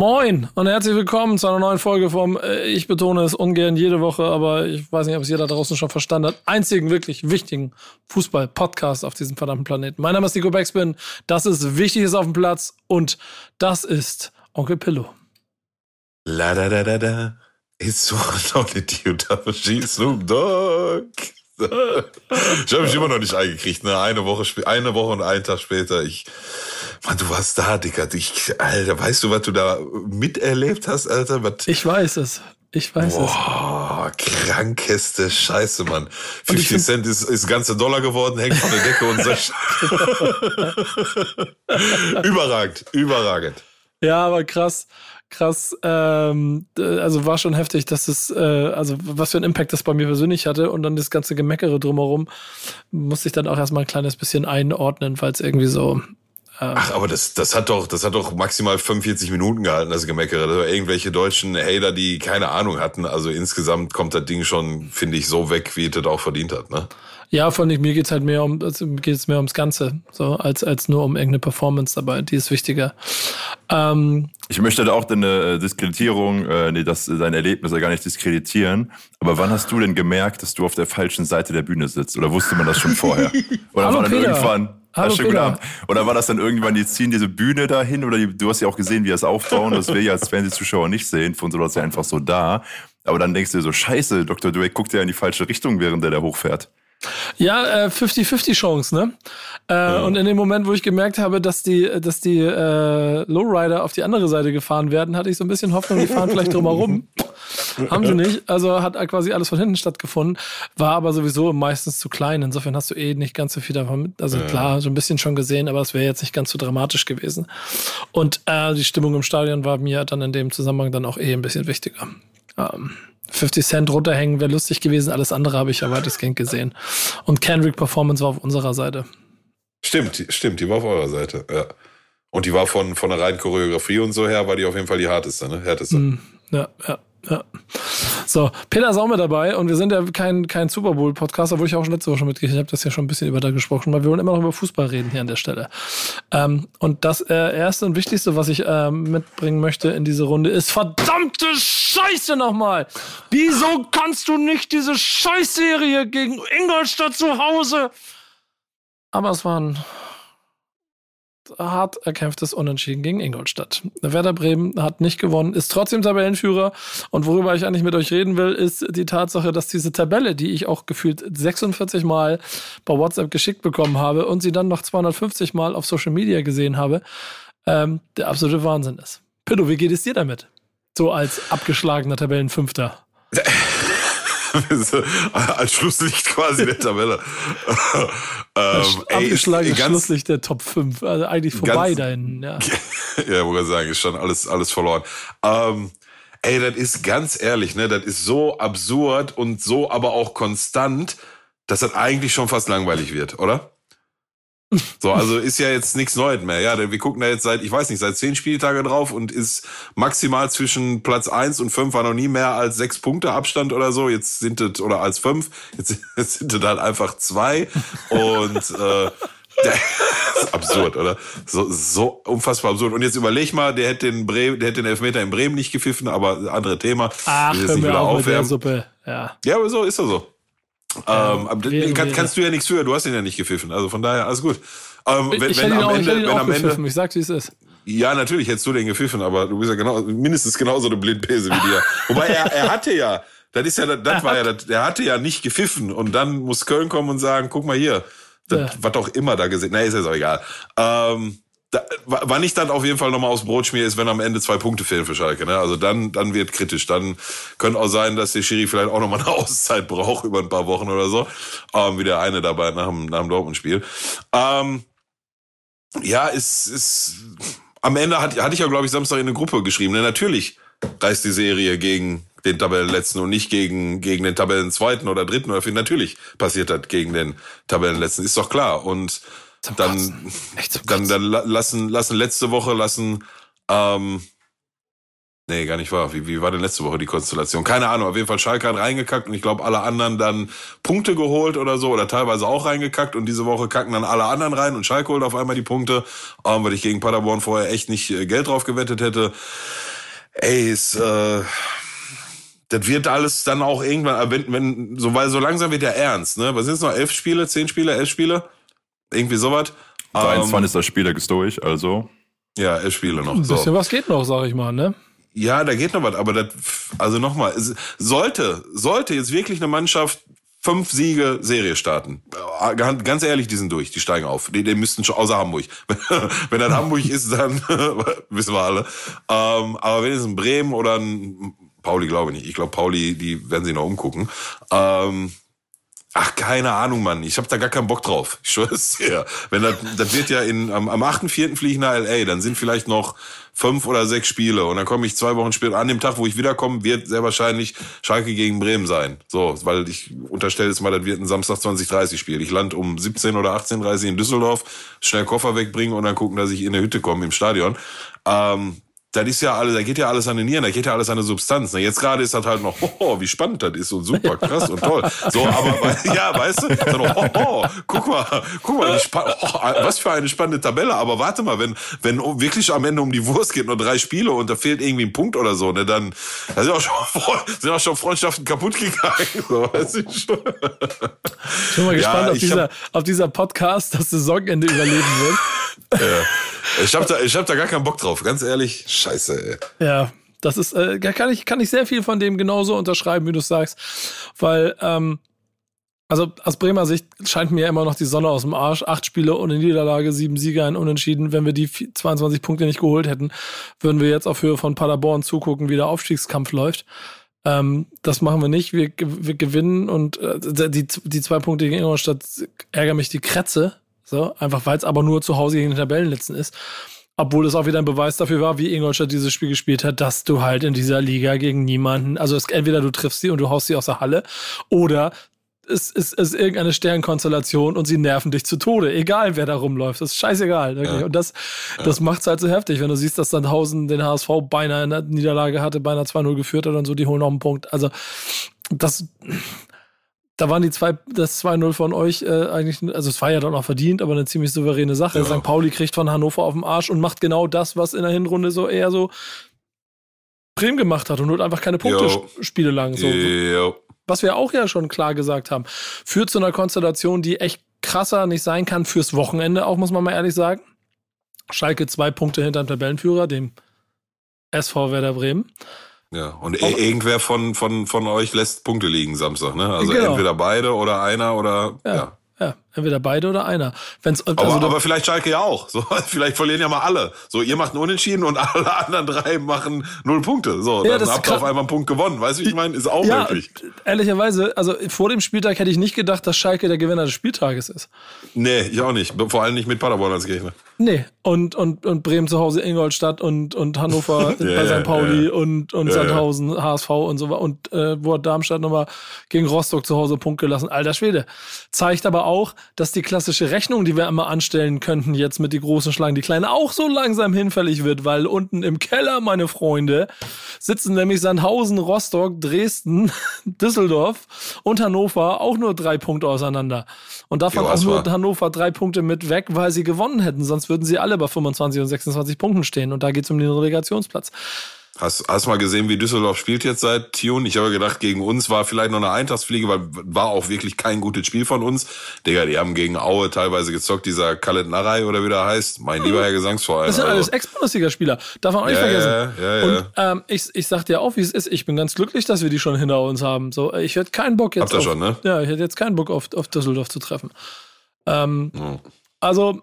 Moin und herzlich willkommen zu einer neuen Folge vom, äh, ich betone es ungern jede Woche, aber ich weiß nicht, ob es jeder draußen schon verstanden hat, einzigen wirklich wichtigen Fußball-Podcast auf diesem verdammten Planeten. Mein Name ist Nico Backspin, das ist Wichtiges auf dem Platz und das ist Onkel Pillow. La da da da da. It's only you double G Snoop Dogg. Ich habe mich immer noch nicht eingekriegt, ne? Eine Woche, eine Woche und einen Tag später. Ich, Mann, du warst da, Dicker. Ich, Alter, weißt du, was du da miterlebt hast, Alter? Was, Ich weiß es. Ich weiß es. Boah, krankeste Scheiße, Mann. Und ich 50 find- Cent ist, ist ganze Dollar geworden, hängt von der Decke und so. überragend, überragend. Ja, aber krass, krass. Ähm, äh, also war schon heftig, dass es, äh, also was für einen Impact das bei mir persönlich hatte und dann das ganze Gemeckere drumherum musste ich dann auch erstmal ein kleines bisschen einordnen, es irgendwie so. Ach, aber das, das hat doch, das hat doch maximal 45 Minuten gehalten, das Gemeckere. Das war irgendwelche deutschen Hater, die keine Ahnung hatten. Also insgesamt kommt das Ding schon, finde ich, so weg, wie es das auch verdient hat, ne? Ja, vor allem mir geht's halt mehr um, also geht's mehr ums Ganze, so als als nur um irgendeine Performance dabei. Die ist wichtiger. Ähm, Ich möchte da auch deine äh, Diskreditierung, äh, nee, das, dein Erlebnis ja gar nicht diskreditieren. Aber wann hast du denn gemerkt, dass du auf der falschen Seite der Bühne sitzt? Oder wusste man das schon vorher? Oder Hallo, war dann Peter. irgendwann, Hallo, schönen guten Peter. Abend. Oder war das dann irgendwann, die ziehen diese Bühne dahin? Oder die, du hast ja auch gesehen, wie das aufbauen. Das will ja als Fernsehzuschauer nicht sehen. Für uns war das ja einfach so da. Aber dann denkst du dir so, scheiße, Dr. Dre guckt ja in die falsche Richtung, während der da hochfährt. Ja, äh, 50-50 Chance, ne? Äh, Und in dem Moment, wo ich gemerkt habe, dass die, dass die äh, Lowrider auf die andere Seite gefahren werden, hatte ich so ein bisschen Hoffnung, die fahren vielleicht drumherum. Haben sie nicht. Also hat quasi alles von hinten stattgefunden. War aber sowieso meistens zu klein. Insofern hast du eh nicht ganz so viel davon mit. Also klar, so ein bisschen schon gesehen, aber es wäre jetzt nicht ganz so dramatisch gewesen. Und äh, die Stimmung im Stadion war mir dann in dem Zusammenhang dann auch eh ein bisschen wichtiger. Ähm, 50 Cent runterhängen wäre lustig gewesen, alles andere habe ich ja weitestgehend gesehen. Und Kendrick Performance war auf unserer Seite. Stimmt, stimmt, die war auf eurer Seite, ja. Und die war von, von der reinen Choreografie und so her, war die auf jeden Fall die harteste, ne? Härteste. Hm, ja, ja, ja. So, Peter ist auch mit dabei und wir sind ja kein, kein Super Bowl-Podcast, obwohl ich auch schon letzte Woche mitgekriegt habe, das ja schon ein bisschen über da gesprochen, weil wir wollen immer noch über Fußball reden hier an der Stelle. Ähm, und das äh, erste und wichtigste, was ich ähm, mitbringen möchte in diese Runde, ist verdammte Scheiße nochmal! Wieso kannst du nicht diese Scheißserie gegen Ingolstadt zu Hause? Aber es war ein hart erkämpftes Unentschieden gegen Ingolstadt. Werder Bremen hat nicht gewonnen, ist trotzdem Tabellenführer. Und worüber ich eigentlich mit euch reden will, ist die Tatsache, dass diese Tabelle, die ich auch gefühlt 46 Mal bei WhatsApp geschickt bekommen habe und sie dann noch 250 Mal auf Social Media gesehen habe, ähm, der absolute Wahnsinn ist. Pillow, wie geht es dir damit? So als abgeschlagener Tabellenfünfter. Als Schlusslicht quasi der Tabelle. ähm, Abgeschlagenes ganz- Schlusslicht der Top 5. Also eigentlich vorbei ganz- da hinten. Ja. ja, wollte sagen, ist schon alles, alles verloren. Ähm, ey, das ist ganz ehrlich, ne, das ist so absurd und so aber auch konstant, dass das eigentlich schon fast langweilig wird, oder? So, also ist ja jetzt nichts Neues mehr. Ja, denn wir gucken da jetzt seit, ich weiß nicht, seit zehn Spieltage drauf und ist maximal zwischen Platz eins und fünf war noch nie mehr als sechs Punkte Abstand oder so. Jetzt sind es, oder als fünf, jetzt, jetzt sind es halt einfach zwei. Und äh, das ist absurd, oder? So, so unfassbar absurd. Und jetzt überleg mal, der hätte den, Bre der hätte den Elfmeter in Bremen nicht gepfiffen, aber andere Thema. Ach, hör mir wieder auf mit der. Suppe. Ja. Ja, aber so ist er so. Ähm, wäre, kann, kannst du ja nichts für, du hast ihn ja nicht gepfiffen. Also von daher, alles gut. Ähm, wenn, ich wenn am auch, ich Ende, wenn am Ende, gepfiffen. Ich sag's, wie es ist. ja, natürlich hättest du den gepfiffen, aber du bist ja genau, mindestens genauso eine Blindpese wie dir. Wobei er, er hatte ja, das ist ja, das, war ja, das, er hatte ja nicht gepfiffen und dann muss Köln kommen und sagen, guck mal hier, das, Ja. was auch immer da gesehen, na, ist jetzt auch egal. Ähm, da, wa- wann ich dann auf jeden Fall nochmal aufs Brot schmier, ist, wenn am Ende zwei Punkte fehlen für Schalke. Ne? Also dann, dann wird kritisch. Dann könnte auch sein, dass der Schiri vielleicht auch nochmal eine Auszeit braucht über ein paar Wochen oder so. Ähm, wie der eine dabei nach dem, nach dem Dortmund-Spiel. Ähm, ja, ist, ist am Ende hatte, hatte ich ja, glaube ich, Samstag in eine Gruppe geschrieben. Ne? Natürlich reißt die Serie gegen den Tabellenletzten und nicht gegen, gegen den Tabellenzweiten oder Dritten oder vierten. Natürlich passiert das gegen den Tabellenletzten, ist doch klar. Und dann, dann, dann lassen, lassen letzte Woche lassen, ähm, Nee, gar nicht wahr. Wie, wie war denn letzte Woche die Konstellation? Keine Ahnung. Auf jeden Fall Schalke hat reingekackt und ich glaube, alle anderen dann Punkte geholt oder so oder teilweise auch reingekackt und diese Woche kacken dann alle anderen rein und Schalke holt auf einmal die Punkte, ähm, weil ich gegen Paderborn vorher echt nicht äh, Geld drauf gewettet hätte. Ey, ist, äh, das wird alles dann auch irgendwann, wenn, wenn, so, weil so langsam wird ja ernst, ne? Was sind es noch? Elf Spiele, zehn Spiele, elf Spiele? Irgendwie sowas. 23. Ähm, Spiel ist durch, also. Ja, elf Spiele noch. Ein bisschen so. was geht noch, sag ich mal, ne? Ja, da geht noch was, aber das, also nochmal, sollte, sollte jetzt wirklich eine Mannschaft fünf Siege Serie starten. Ganz ehrlich, die sind durch, die steigen auf. Die, die müssten schon außer Hamburg. wenn das Hamburg ist, dann wissen wir alle. Ähm, aber wenn es ein Bremen oder ein Pauli, glaube ich nicht. Ich glaube, Pauli, die werden sich noch umgucken. Ähm, Ach, keine Ahnung, Mann. Ich habe da gar keinen Bock drauf. Ich schwöre es dir. Wenn das, das wird ja in, am, am 8.4. fliege ich nach L.A., dann sind vielleicht noch fünf oder sechs Spiele und dann komme ich zwei Wochen später, an dem Tag, wo ich wiederkomme, wird sehr wahrscheinlich Schalke gegen Bremen sein. So, weil ich unterstelle jetzt mal, das wird ein Samstag 2030 Spiel. Ich land um 17 oder 18.30 in Düsseldorf, schnell Koffer wegbringen und dann gucken, dass ich in eine Hütte komme im Stadion. Ähm, das ist ja alles, da geht ja alles an den Nieren, da geht ja alles an der Substanz. Ne? Jetzt gerade ist das halt noch, oh, wie spannend das ist und super krass und toll. So, aber ja, weißt du, dann noch, oh, oh, guck mal, guck mal, oh, was für eine spannende Tabelle. Aber warte mal, wenn wenn wirklich am Ende um die Wurst geht, nur drei Spiele und da fehlt irgendwie ein Punkt oder so, ne, dann da sind auch schon, sind auch schon Freundschaften kaputt gegangen. So, weiß ich schon. Ich bin mal gespannt, ja, ob, dieser, hab, ob dieser Podcast das Saisonende überleben wird. Ja. Ich hab, da, ich hab da gar keinen Bock drauf, ganz ehrlich. Scheiße, ey. Ja, das ist, äh, kann, ich, kann ich sehr viel von dem genauso unterschreiben, wie du sagst. Weil, ähm, also aus Bremer Sicht scheint mir immer noch die Sonne aus dem Arsch. Acht Spiele ohne Niederlage, sieben Sieger, ein Unentschieden. Wenn wir die 22 Punkte nicht geholt hätten, würden wir jetzt auf Höhe von Paderborn zugucken, wie der Aufstiegskampf läuft. Ähm, das machen wir nicht. Wir, wir gewinnen und äh, die, die zwei Punkte gegen Ingolstadt ärgern mich die Krätze. So, einfach weil es aber nur zu Hause gegen den Tabellenletzten ist. Obwohl es auch wieder ein Beweis dafür war, wie Ingolstadt dieses Spiel gespielt hat, dass du halt in dieser Liga gegen niemanden, also es, entweder du triffst sie und du haust sie aus der Halle oder es ist, ist irgendeine Sternkonstellation und sie nerven dich zu Tode, egal wer da rumläuft. Das ist scheißegal. Ja. Und das, ja. das macht es halt so heftig, wenn du siehst, dass Sandhausen den HSV beinahe in der Niederlage hatte, beinahe 2-0 geführt hat und so, die holen noch einen Punkt. Also das, da waren die zwei, das 2-0 von euch äh, eigentlich, also es war ja dann auch verdient, aber eine ziemlich souveräne Sache. Ja. St. Pauli kriegt von Hannover auf den Arsch und macht genau das, was in der Hinrunde so eher so Bremen gemacht hat und holt einfach keine Punkte jo. Spiele lang. So. Jo. Was wir auch ja schon klar gesagt haben, führt zu einer Konstellation, die echt krasser nicht sein kann fürs Wochenende, auch muss man mal ehrlich sagen. Schalke zwei Punkte hinter dem Tabellenführer, dem SV Werder Bremen. Ja, und auch, irgendwer von, von, von euch lässt Punkte liegen Samstag, ne? Also genau. entweder beide oder einer oder ja. ja. Ja, entweder beide oder einer. Wenn's, also aber, aber vielleicht Schalke ja auch. So, vielleicht verlieren ja mal alle. So, ihr macht einen Unentschieden und alle anderen drei machen null Punkte. So, ja, dann habt ihr auf einmal einen Punkt gewonnen. Weißt du, wie ich meine? Ist auch ja, möglich. Ehrlicherweise, also vor dem Spieltag hätte ich nicht gedacht, dass Schalke der Gewinner des Spieltages ist. Nee, ich auch nicht. Vor allem nicht mit Paderborn als Gegner. Nee, und, und, und Bremen zu Hause, Ingolstadt und, und Hannover ja, bei St. Pauli und, und Sandhausen, HSV und so weiter. Und äh, wo hat Darmstadt nochmal gegen Rostock zu Hause Punkt gelassen. Alter Schwede. Zeigt aber auch, dass die klassische Rechnung, die wir immer anstellen könnten, jetzt mit die großen Schlangen, die kleinen, auch so langsam hinfällig wird, weil unten im Keller, meine Freunde, sitzen nämlich Sandhausen, Rostock, Dresden, Düsseldorf und Hannover auch nur drei Punkte auseinander. Und davon jo, auch nur war. Hannover drei Punkte mit weg, weil sie gewonnen hätten. Sonst würden sie alle bei 25 und 26 Punkten stehen. Und da geht es um den Relegationsplatz. Hast, hast mal gesehen, wie Düsseldorf spielt jetzt seit Tune? Ich habe gedacht, gegen uns war vielleicht noch eine Eintagsfliege, weil war auch wirklich kein gutes Spiel von uns. Digga, die haben gegen Aue teilweise gezockt, dieser Khaled Narei oder wie der heißt. Mein lieber Herr Gesangsverein. Das sind alles also. Ex-Bundesliga-Spieler. Darf man auch nicht ja, vergessen. Ja, ja, Und ähm, ich, ich sag dir auch, wie es ist. Ich bin ganz glücklich, dass wir die schon hinter uns haben. So, ich hätte keinen Bock jetzt. Habt ihr schon, ne? Ja, ich hätte jetzt keinen Bock auf, auf Düsseldorf zu treffen. Ähm, hm. Also,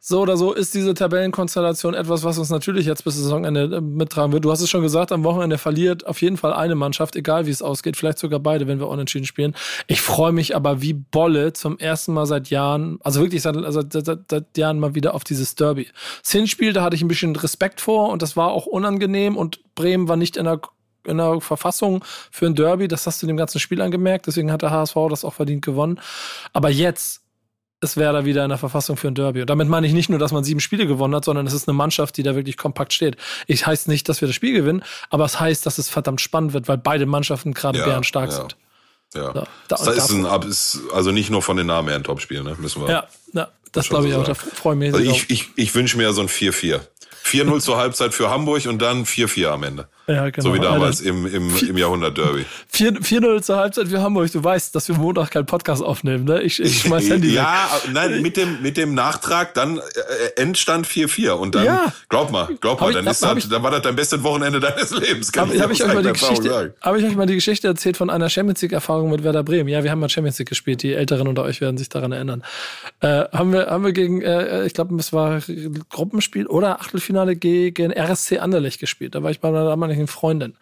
So oder so ist diese Tabellenkonstellation etwas, was uns natürlich jetzt bis Saisonende äh, mittragen wird. Du hast es schon gesagt, am Wochenende verliert auf jeden Fall eine Mannschaft, egal wie es ausgeht, vielleicht sogar beide, wenn wir unentschieden spielen. Ich freue mich aber wie Bolle zum ersten Mal seit Jahren, also wirklich seit, also seit, seit Jahren mal wieder auf dieses Derby. Das Hinspiel, da hatte ich ein bisschen Respekt vor und das war auch unangenehm und Bremen war nicht in der in der Verfassung für ein Derby. Das hast du dem ganzen Spiel angemerkt. Deswegen hat der HSV das auch verdient gewonnen. Aber jetzt ist Werder wieder in der Verfassung für ein Derby. Und damit meine ich nicht nur, dass man sieben Spiele gewonnen hat, sondern es ist eine Mannschaft, die da wirklich kompakt steht. Ich heißt nicht, dass wir das Spiel gewinnen, aber es heißt, dass es verdammt spannend wird, weil beide Mannschaften gerade ja, bärenstark ja. sind. Ja. Da, das ist, ein, ist also nicht nur von den Namen her ein Topspiel, ne? Müssen wir. Ja, ja das glaube ich so auch. Da freue ich mich. Also ich, ich, ich wünsche mir so ein 4-4. 4-0 zur Halbzeit für Hamburg und dann 4-4 am Ende. Ja, genau. So wie damals im, im, im Jahrhundert-Derby. 4-0 zur Halbzeit für Hamburg. Du weißt, dass wir Montag keinen Podcast aufnehmen, ne? Ich, ich schmeiß Handy Ja, weg. nein, mit dem, mit dem Nachtrag dann äh, Endstand 4-4. Und dann, ja. glaub mal, glaub mal, dann, ich, ist das, dann war das dein bestes Wochenende deines Lebens. Habe hab ich, euch mal die Geschichte, hab ich euch mal die Geschichte erzählt von einer Champions League-Erfahrung mit Werder Bremen? Ja, wir haben mal Champions League gespielt. Die Älteren unter euch werden sich daran erinnern. Äh, haben, wir, haben wir gegen, äh, ich glaube, es war Gruppenspiel oder Achtelfinale gegen RSC Anderlecht gespielt. Da war ich bei meiner damaligen Freundin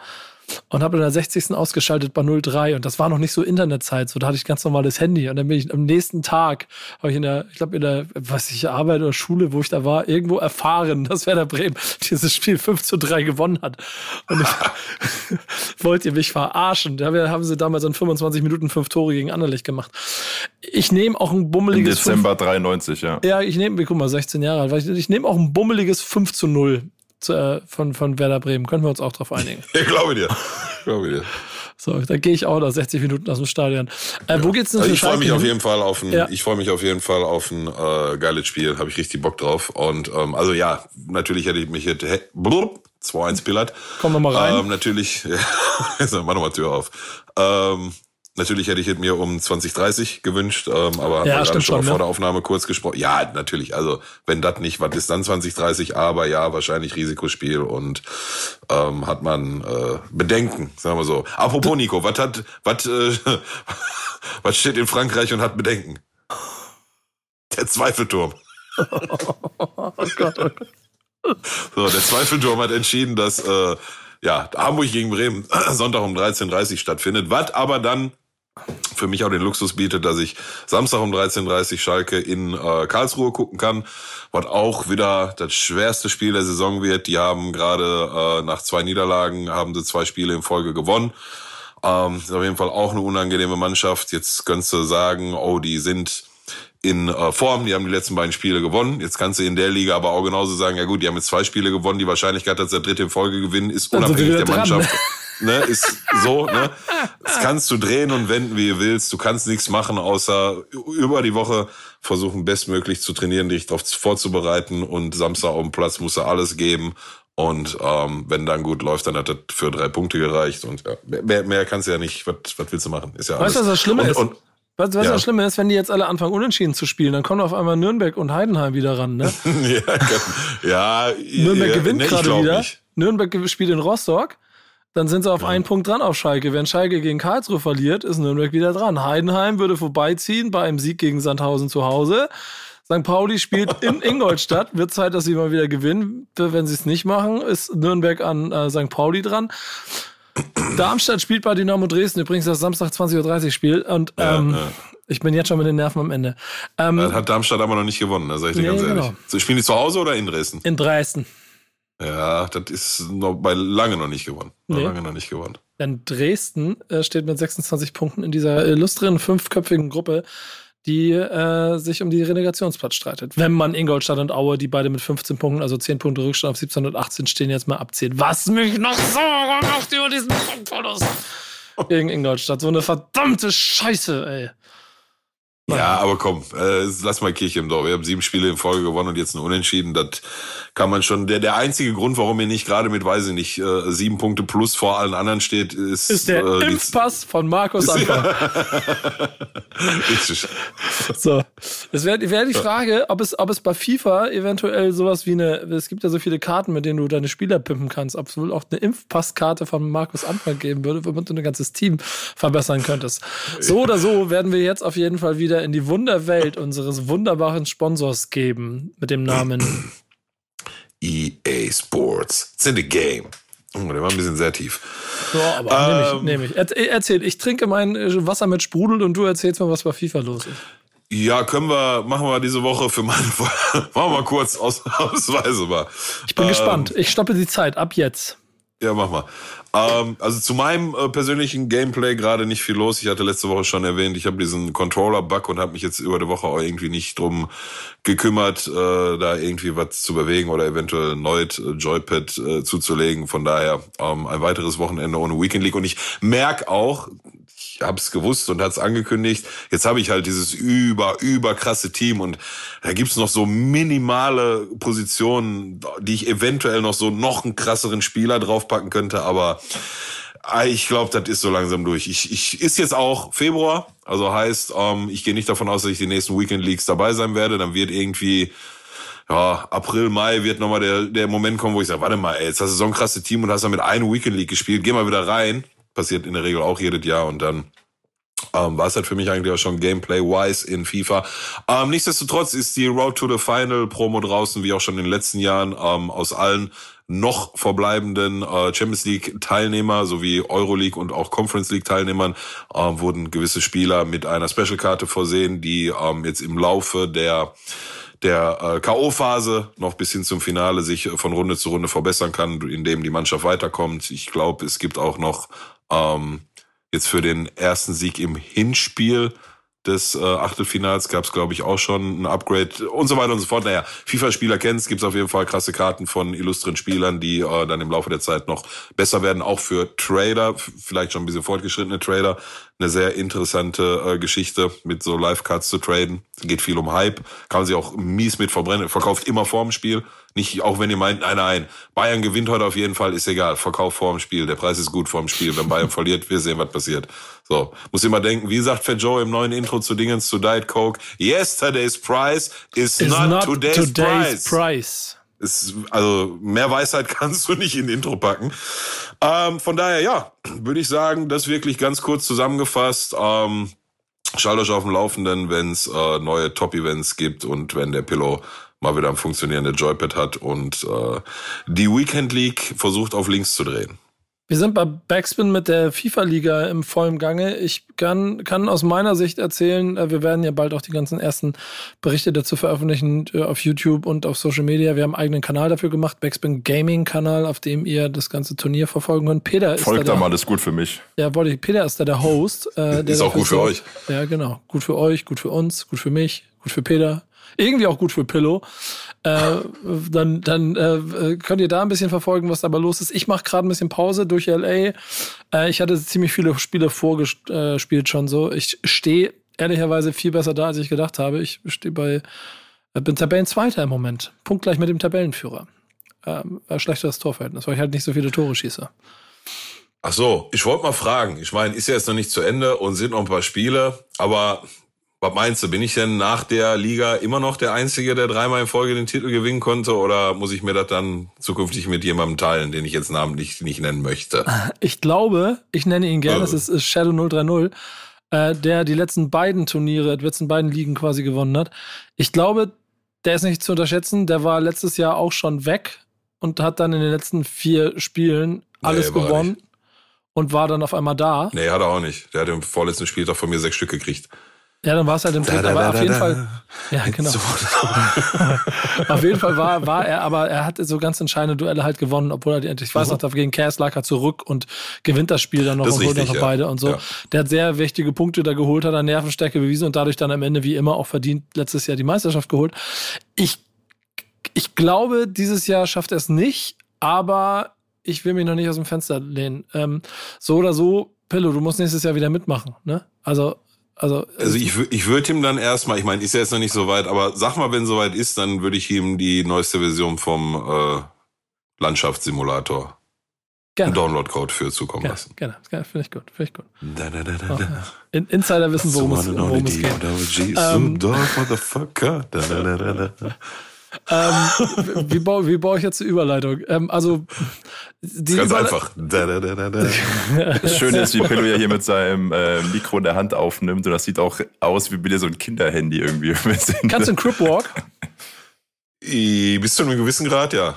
und habe in der 60. ausgeschaltet bei 03 und das war noch nicht so Internetzeit, so da hatte ich ganz normales Handy. Und dann bin ich am nächsten Tag, habe ich in der, ich glaube in der, was ich Arbeit oder Schule, wo ich da war, irgendwo erfahren, dass Werder Bremen dieses Spiel 5 zu 3 gewonnen hat. Und ich wollt ihr mich verarschen, da haben sie damals in 25 Minuten fünf Tore gegen Anderlecht gemacht. Ich nehme auch ein bummeliges... Im Dezember 5, 93, ja. Ja, ich nehme, guck mal, 16 Jahre alt, ich, ich nehme auch ein bummeliges 5 zu 0 äh, von, von Werder Bremen. Können wir uns auch darauf einigen? ich glaube dir. Ich glaube dir. So, da gehe ich auch nach 60 Minuten aus dem Stadion. Äh, ja. Wo geht's denn also Ich freue mich auf jeden Fall auf ein, ja. ich freue mich auf jeden Fall auf ein äh, geiles Spiel. Habe ich richtig Bock drauf. Und ähm, also ja, natürlich hätte ich mich jetzt 2-1 Billard. Komm noch mal rein. Ähm, natürlich, ja, mach noch mal Tür auf. Ähm, Natürlich hätte ich es mir um 2030 gewünscht, ähm, aber ja, wir schon, ne? vor der Aufnahme kurz gesprochen. Ja, natürlich. Also wenn das nicht, was ist dann 2030? Aber ja, wahrscheinlich Risikospiel und ähm, hat man äh, Bedenken, sagen wir so. Apropos Nico, was hat, was, äh, was steht in Frankreich und hat Bedenken? Der Zweifelturm. oh Gott, oh Gott. So, der Zweifelturm hat entschieden, dass äh, ja, Hamburg gegen Bremen Sonntag um 13.30 Uhr stattfindet, was aber dann für mich auch den Luxus bietet, dass ich Samstag um 13.30 Uhr Schalke in äh, Karlsruhe gucken kann, was auch wieder das schwerste Spiel der Saison wird. Die haben gerade äh, nach zwei Niederlagen, haben sie zwei Spiele in Folge gewonnen. Ähm, ist auf jeden Fall auch eine unangenehme Mannschaft. Jetzt könntest du sagen, oh, die sind in äh, Form, die haben die letzten beiden Spiele gewonnen. Jetzt kannst du in der Liga aber auch genauso sagen, ja gut, die haben jetzt zwei Spiele gewonnen, die Wahrscheinlichkeit, dass der dritte in Folge gewinnen, ist unabhängig der dran. Mannschaft. ne, ist so, ne? Das kannst du drehen und wenden, wie du willst. Du kannst nichts machen, außer über die Woche versuchen, bestmöglich zu trainieren, dich darauf vorzubereiten und Samstag auf dem Platz musst du alles geben. Und ähm, wenn dann gut läuft, dann hat das für drei Punkte gereicht. Und ja, mehr, mehr kannst du ja nicht, was, was willst du machen? Ist ja alles. Weißt du, was das Schlimme und, ist? Und, was, was ja. das Schlimme ist, wenn die jetzt alle anfangen, unentschieden zu spielen, dann kommen auf einmal Nürnberg und Heidenheim wieder ran, ne? ja, ja, Nürnberg ja, gewinnt nee, gerade wieder. Nicht. Nürnberg spielt in Rostock. Dann sind sie auf ja. einen Punkt dran auf Schalke. Wenn Schalke gegen Karlsruhe verliert, ist Nürnberg wieder dran. Heidenheim würde vorbeiziehen bei einem Sieg gegen Sandhausen zu Hause. St. Pauli spielt in Ingolstadt. Wird Zeit, dass sie mal wieder gewinnen. Wenn sie es nicht machen, ist Nürnberg an äh, St. Pauli dran. Darmstadt spielt bei Dynamo Dresden übrigens das Samstag 20.30 Uhr Spiel. Und ähm, ja, ja. ich bin jetzt schon mit den Nerven am Ende. Ähm, hat Darmstadt aber noch nicht gewonnen, da sag ich dir nee, ganz ehrlich. Genau. Spielen die zu Hause oder in Dresden? In Dresden. Ja, das ist noch bei lange noch nicht gewonnen. Nee. Lange noch nicht gewonnen. Denn Dresden äh, steht mit 26 Punkten in dieser illustren fünfköpfigen Gruppe, die äh, sich um die Relegationsplatz streitet. Wenn man Ingolstadt und Aue, die beide mit 15 Punkten, also 10 Punkte Rückstand auf 17 und 18 stehen, jetzt mal abzählt. Was mich noch so macht über diesen Punktverlust gegen Ingolstadt. So eine verdammte Scheiße, ey. Ja, aber komm, äh, lass mal Kirche im Dorf. Wir haben sieben Spiele in Folge gewonnen und jetzt ein Unentschieden. Das kann man schon. Der, der einzige Grund, warum ihr nicht gerade mit, weiß ich nicht, äh, sieben Punkte plus vor allen anderen steht, ist. Ist der äh, Impfpass von Markus Anfang. Richtig. so. Es wäre wär die Frage, ob es, ob es bei FIFA eventuell sowas wie eine, es gibt ja so viele Karten, mit denen du deine Spieler pimpen kannst, ob es wohl auch eine Impfpasskarte von Markus Anfang geben würde, womit du ein ganzes Team verbessern könntest. So oder so werden wir jetzt auf jeden Fall wieder in die Wunderwelt unseres wunderbaren Sponsors geben mit dem Namen EA Sports. It's in the game. Oh, der war ein bisschen sehr tief. Ja, aber ähm, nehme ich, nehm ich. Erzähl, ich trinke mein äh, Wasser mit Sprudel und du erzählst mir, was bei FIFA los ist. Ja, können wir, machen wir diese Woche für meine Folge. machen wir kurz aus, ausweise mal. Ich bin ähm, gespannt. Ich stoppe die Zeit ab jetzt. Ja, mach mal. Ähm, also zu meinem äh, persönlichen Gameplay gerade nicht viel los. Ich hatte letzte Woche schon erwähnt, ich habe diesen Controller-Bug und habe mich jetzt über die Woche auch irgendwie nicht drum gekümmert, äh, da irgendwie was zu bewegen oder eventuell erneut äh, Joypad äh, zuzulegen. Von daher ähm, ein weiteres Wochenende ohne Weekend League. Und ich merk auch, habe es gewusst und hat es angekündigt. Jetzt habe ich halt dieses über, über krasse Team und da gibt's noch so minimale Positionen, die ich eventuell noch so noch einen krasseren Spieler draufpacken könnte, aber ah, ich glaube, das ist so langsam durch. Ich, ich ist jetzt auch Februar, also heißt, ähm, ich gehe nicht davon aus, dass ich die nächsten Weekend Leagues dabei sein werde. Dann wird irgendwie ja, April, Mai wird nochmal der, der Moment kommen, wo ich sage, warte mal, ey, jetzt hast du so ein krasses Team und hast dann mit einem Weekend League gespielt, geh mal wieder rein passiert in der Regel auch jedes Jahr und dann ähm, war es halt für mich eigentlich auch schon Gameplay-wise in FIFA. Ähm, nichtsdestotrotz ist die Road to the Final Promo draußen, wie auch schon in den letzten Jahren, ähm, aus allen noch verbleibenden äh, Champions League Teilnehmer sowie Euroleague und auch Conference League Teilnehmern äh, wurden gewisse Spieler mit einer Special-Karte versehen, die ähm, jetzt im Laufe der der äh, K.O.-Phase noch bis hin zum Finale sich von Runde zu Runde verbessern kann, indem die Mannschaft weiterkommt. Ich glaube, es gibt auch noch ähm, jetzt für den ersten Sieg im Hinspiel des äh, Achtelfinals gab es, glaube ich, auch schon ein Upgrade und so weiter und so fort. Naja, FIFA-Spieler kennt es, gibt auf jeden Fall krasse Karten von illustren Spielern, die äh, dann im Laufe der Zeit noch besser werden, auch für Trader, vielleicht schon ein bisschen fortgeschrittene Trader. Eine sehr interessante äh, Geschichte, mit so Live-Cards zu traden. Geht viel um Hype, kann man sich auch mies mit verbrennen, verkauft immer vorm Spiel. Nicht, auch wenn ihr meint, nein, nein, Bayern gewinnt heute auf jeden Fall, ist egal. Verkauf vor dem Spiel. Der Preis ist gut vor dem Spiel. Wenn Bayern verliert, wir sehen, was passiert. So. Muss immer denken, wie sagt Fat Joe im neuen Intro zu Dingens, zu Diet Coke? Yesterday's price is, is not, not, today's, today's price. price. Ist, also, mehr Weisheit kannst du nicht in Intro packen. Ähm, von daher, ja, würde ich sagen, das wirklich ganz kurz zusammengefasst. Ähm, Schalt euch auf dem Laufenden, wenn es äh, neue Top-Events gibt und wenn der Pillow mal wieder ein funktionierende Joypad hat und äh, die Weekend League versucht auf links zu drehen. Wir sind bei Backspin mit der FIFA-Liga im vollen Gange. Ich kann, kann aus meiner Sicht erzählen, äh, wir werden ja bald auch die ganzen ersten Berichte dazu veröffentlichen äh, auf YouTube und auf Social Media. Wir haben einen eigenen Kanal dafür gemacht, Backspin Gaming Kanal, auf dem ihr das ganze Turnier verfolgen könnt. Peter ist Folgt da, mal, das ist gut für mich. Ja, wollte ich. Peter ist da der Host. Äh, der ist auch gut für euch. Ja, genau. Gut für euch, gut für uns, gut für mich, gut für Peter irgendwie auch gut für Pillow. Äh, dann dann äh, könnt ihr da ein bisschen verfolgen, was dabei los ist. Ich mache gerade ein bisschen Pause durch LA. Äh, ich hatte ziemlich viele Spiele vorgespielt schon so. Ich stehe ehrlicherweise viel besser da, als ich gedacht habe. Ich stehe bei, äh, bin Tabellenzweiter im Moment. Punktgleich mit dem Tabellenführer. Ähm, schlechteres Torverhältnis, weil ich halt nicht so viele Tore schieße. Ach so, ich wollte mal fragen. Ich meine, ist ja jetzt noch nicht zu Ende und sind noch ein paar Spiele, aber was meinst du, bin ich denn nach der Liga immer noch der Einzige, der dreimal in Folge den Titel gewinnen konnte? Oder muss ich mir das dann zukünftig mit jemandem teilen, den ich jetzt namentlich nicht nennen möchte? Ich glaube, ich nenne ihn gerne, das ist Shadow 030, äh, der die letzten beiden Turniere, die letzten beiden Ligen quasi gewonnen hat. Ich glaube, der ist nicht zu unterschätzen. Der war letztes Jahr auch schon weg und hat dann in den letzten vier Spielen alles nee, gewonnen und war dann auf einmal da. Nee, hat er auch nicht. Der hat im vorletzten Spieltag von mir sechs Stück gekriegt. Ja, dann war es halt im dritten, aber auf jeden Fall. Ja, genau. So. auf jeden Fall war, war er, aber er hat so ganz entscheidende Duelle halt gewonnen, obwohl er die, ich weiß mhm. noch, gegen Cass lag er zurück und gewinnt das Spiel dann noch und holt noch ja. beide und so. Ja. Der hat sehr wichtige Punkte da geholt, hat er Nervenstärke bewiesen und dadurch dann am Ende wie immer auch verdient letztes Jahr die Meisterschaft geholt. Ich, ich glaube, dieses Jahr schafft er es nicht, aber ich will mich noch nicht aus dem Fenster lehnen. Ähm, so oder so, Pillow, du musst nächstes Jahr wieder mitmachen, ne? Also, also, also ich, ich würde ihm dann erstmal, ich meine, ist ja jetzt noch nicht so weit, aber sag mal, wenn soweit ist, dann würde ich ihm die neueste Version vom äh, Landschaftssimulator einen Download-Code für zukommen gerne, lassen. Gerne, gerne, finde ich gut, finde ich gut. Da, da, da, da, oh, ja. In, Insider wissen, worum es, worum es geht. Ähm, ähm, wie, baue, wie baue ich jetzt die Überleitung? Ähm, also Die Ganz einfach. Da, da, da, das Schöne ist, wie Pillow ja hier mit seinem äh, Mikro in der Hand aufnimmt und das sieht auch aus wie wieder so ein Kinderhandy irgendwie. Kannst du einen Crip Walk? Bis zu einem gewissen Grad, ja.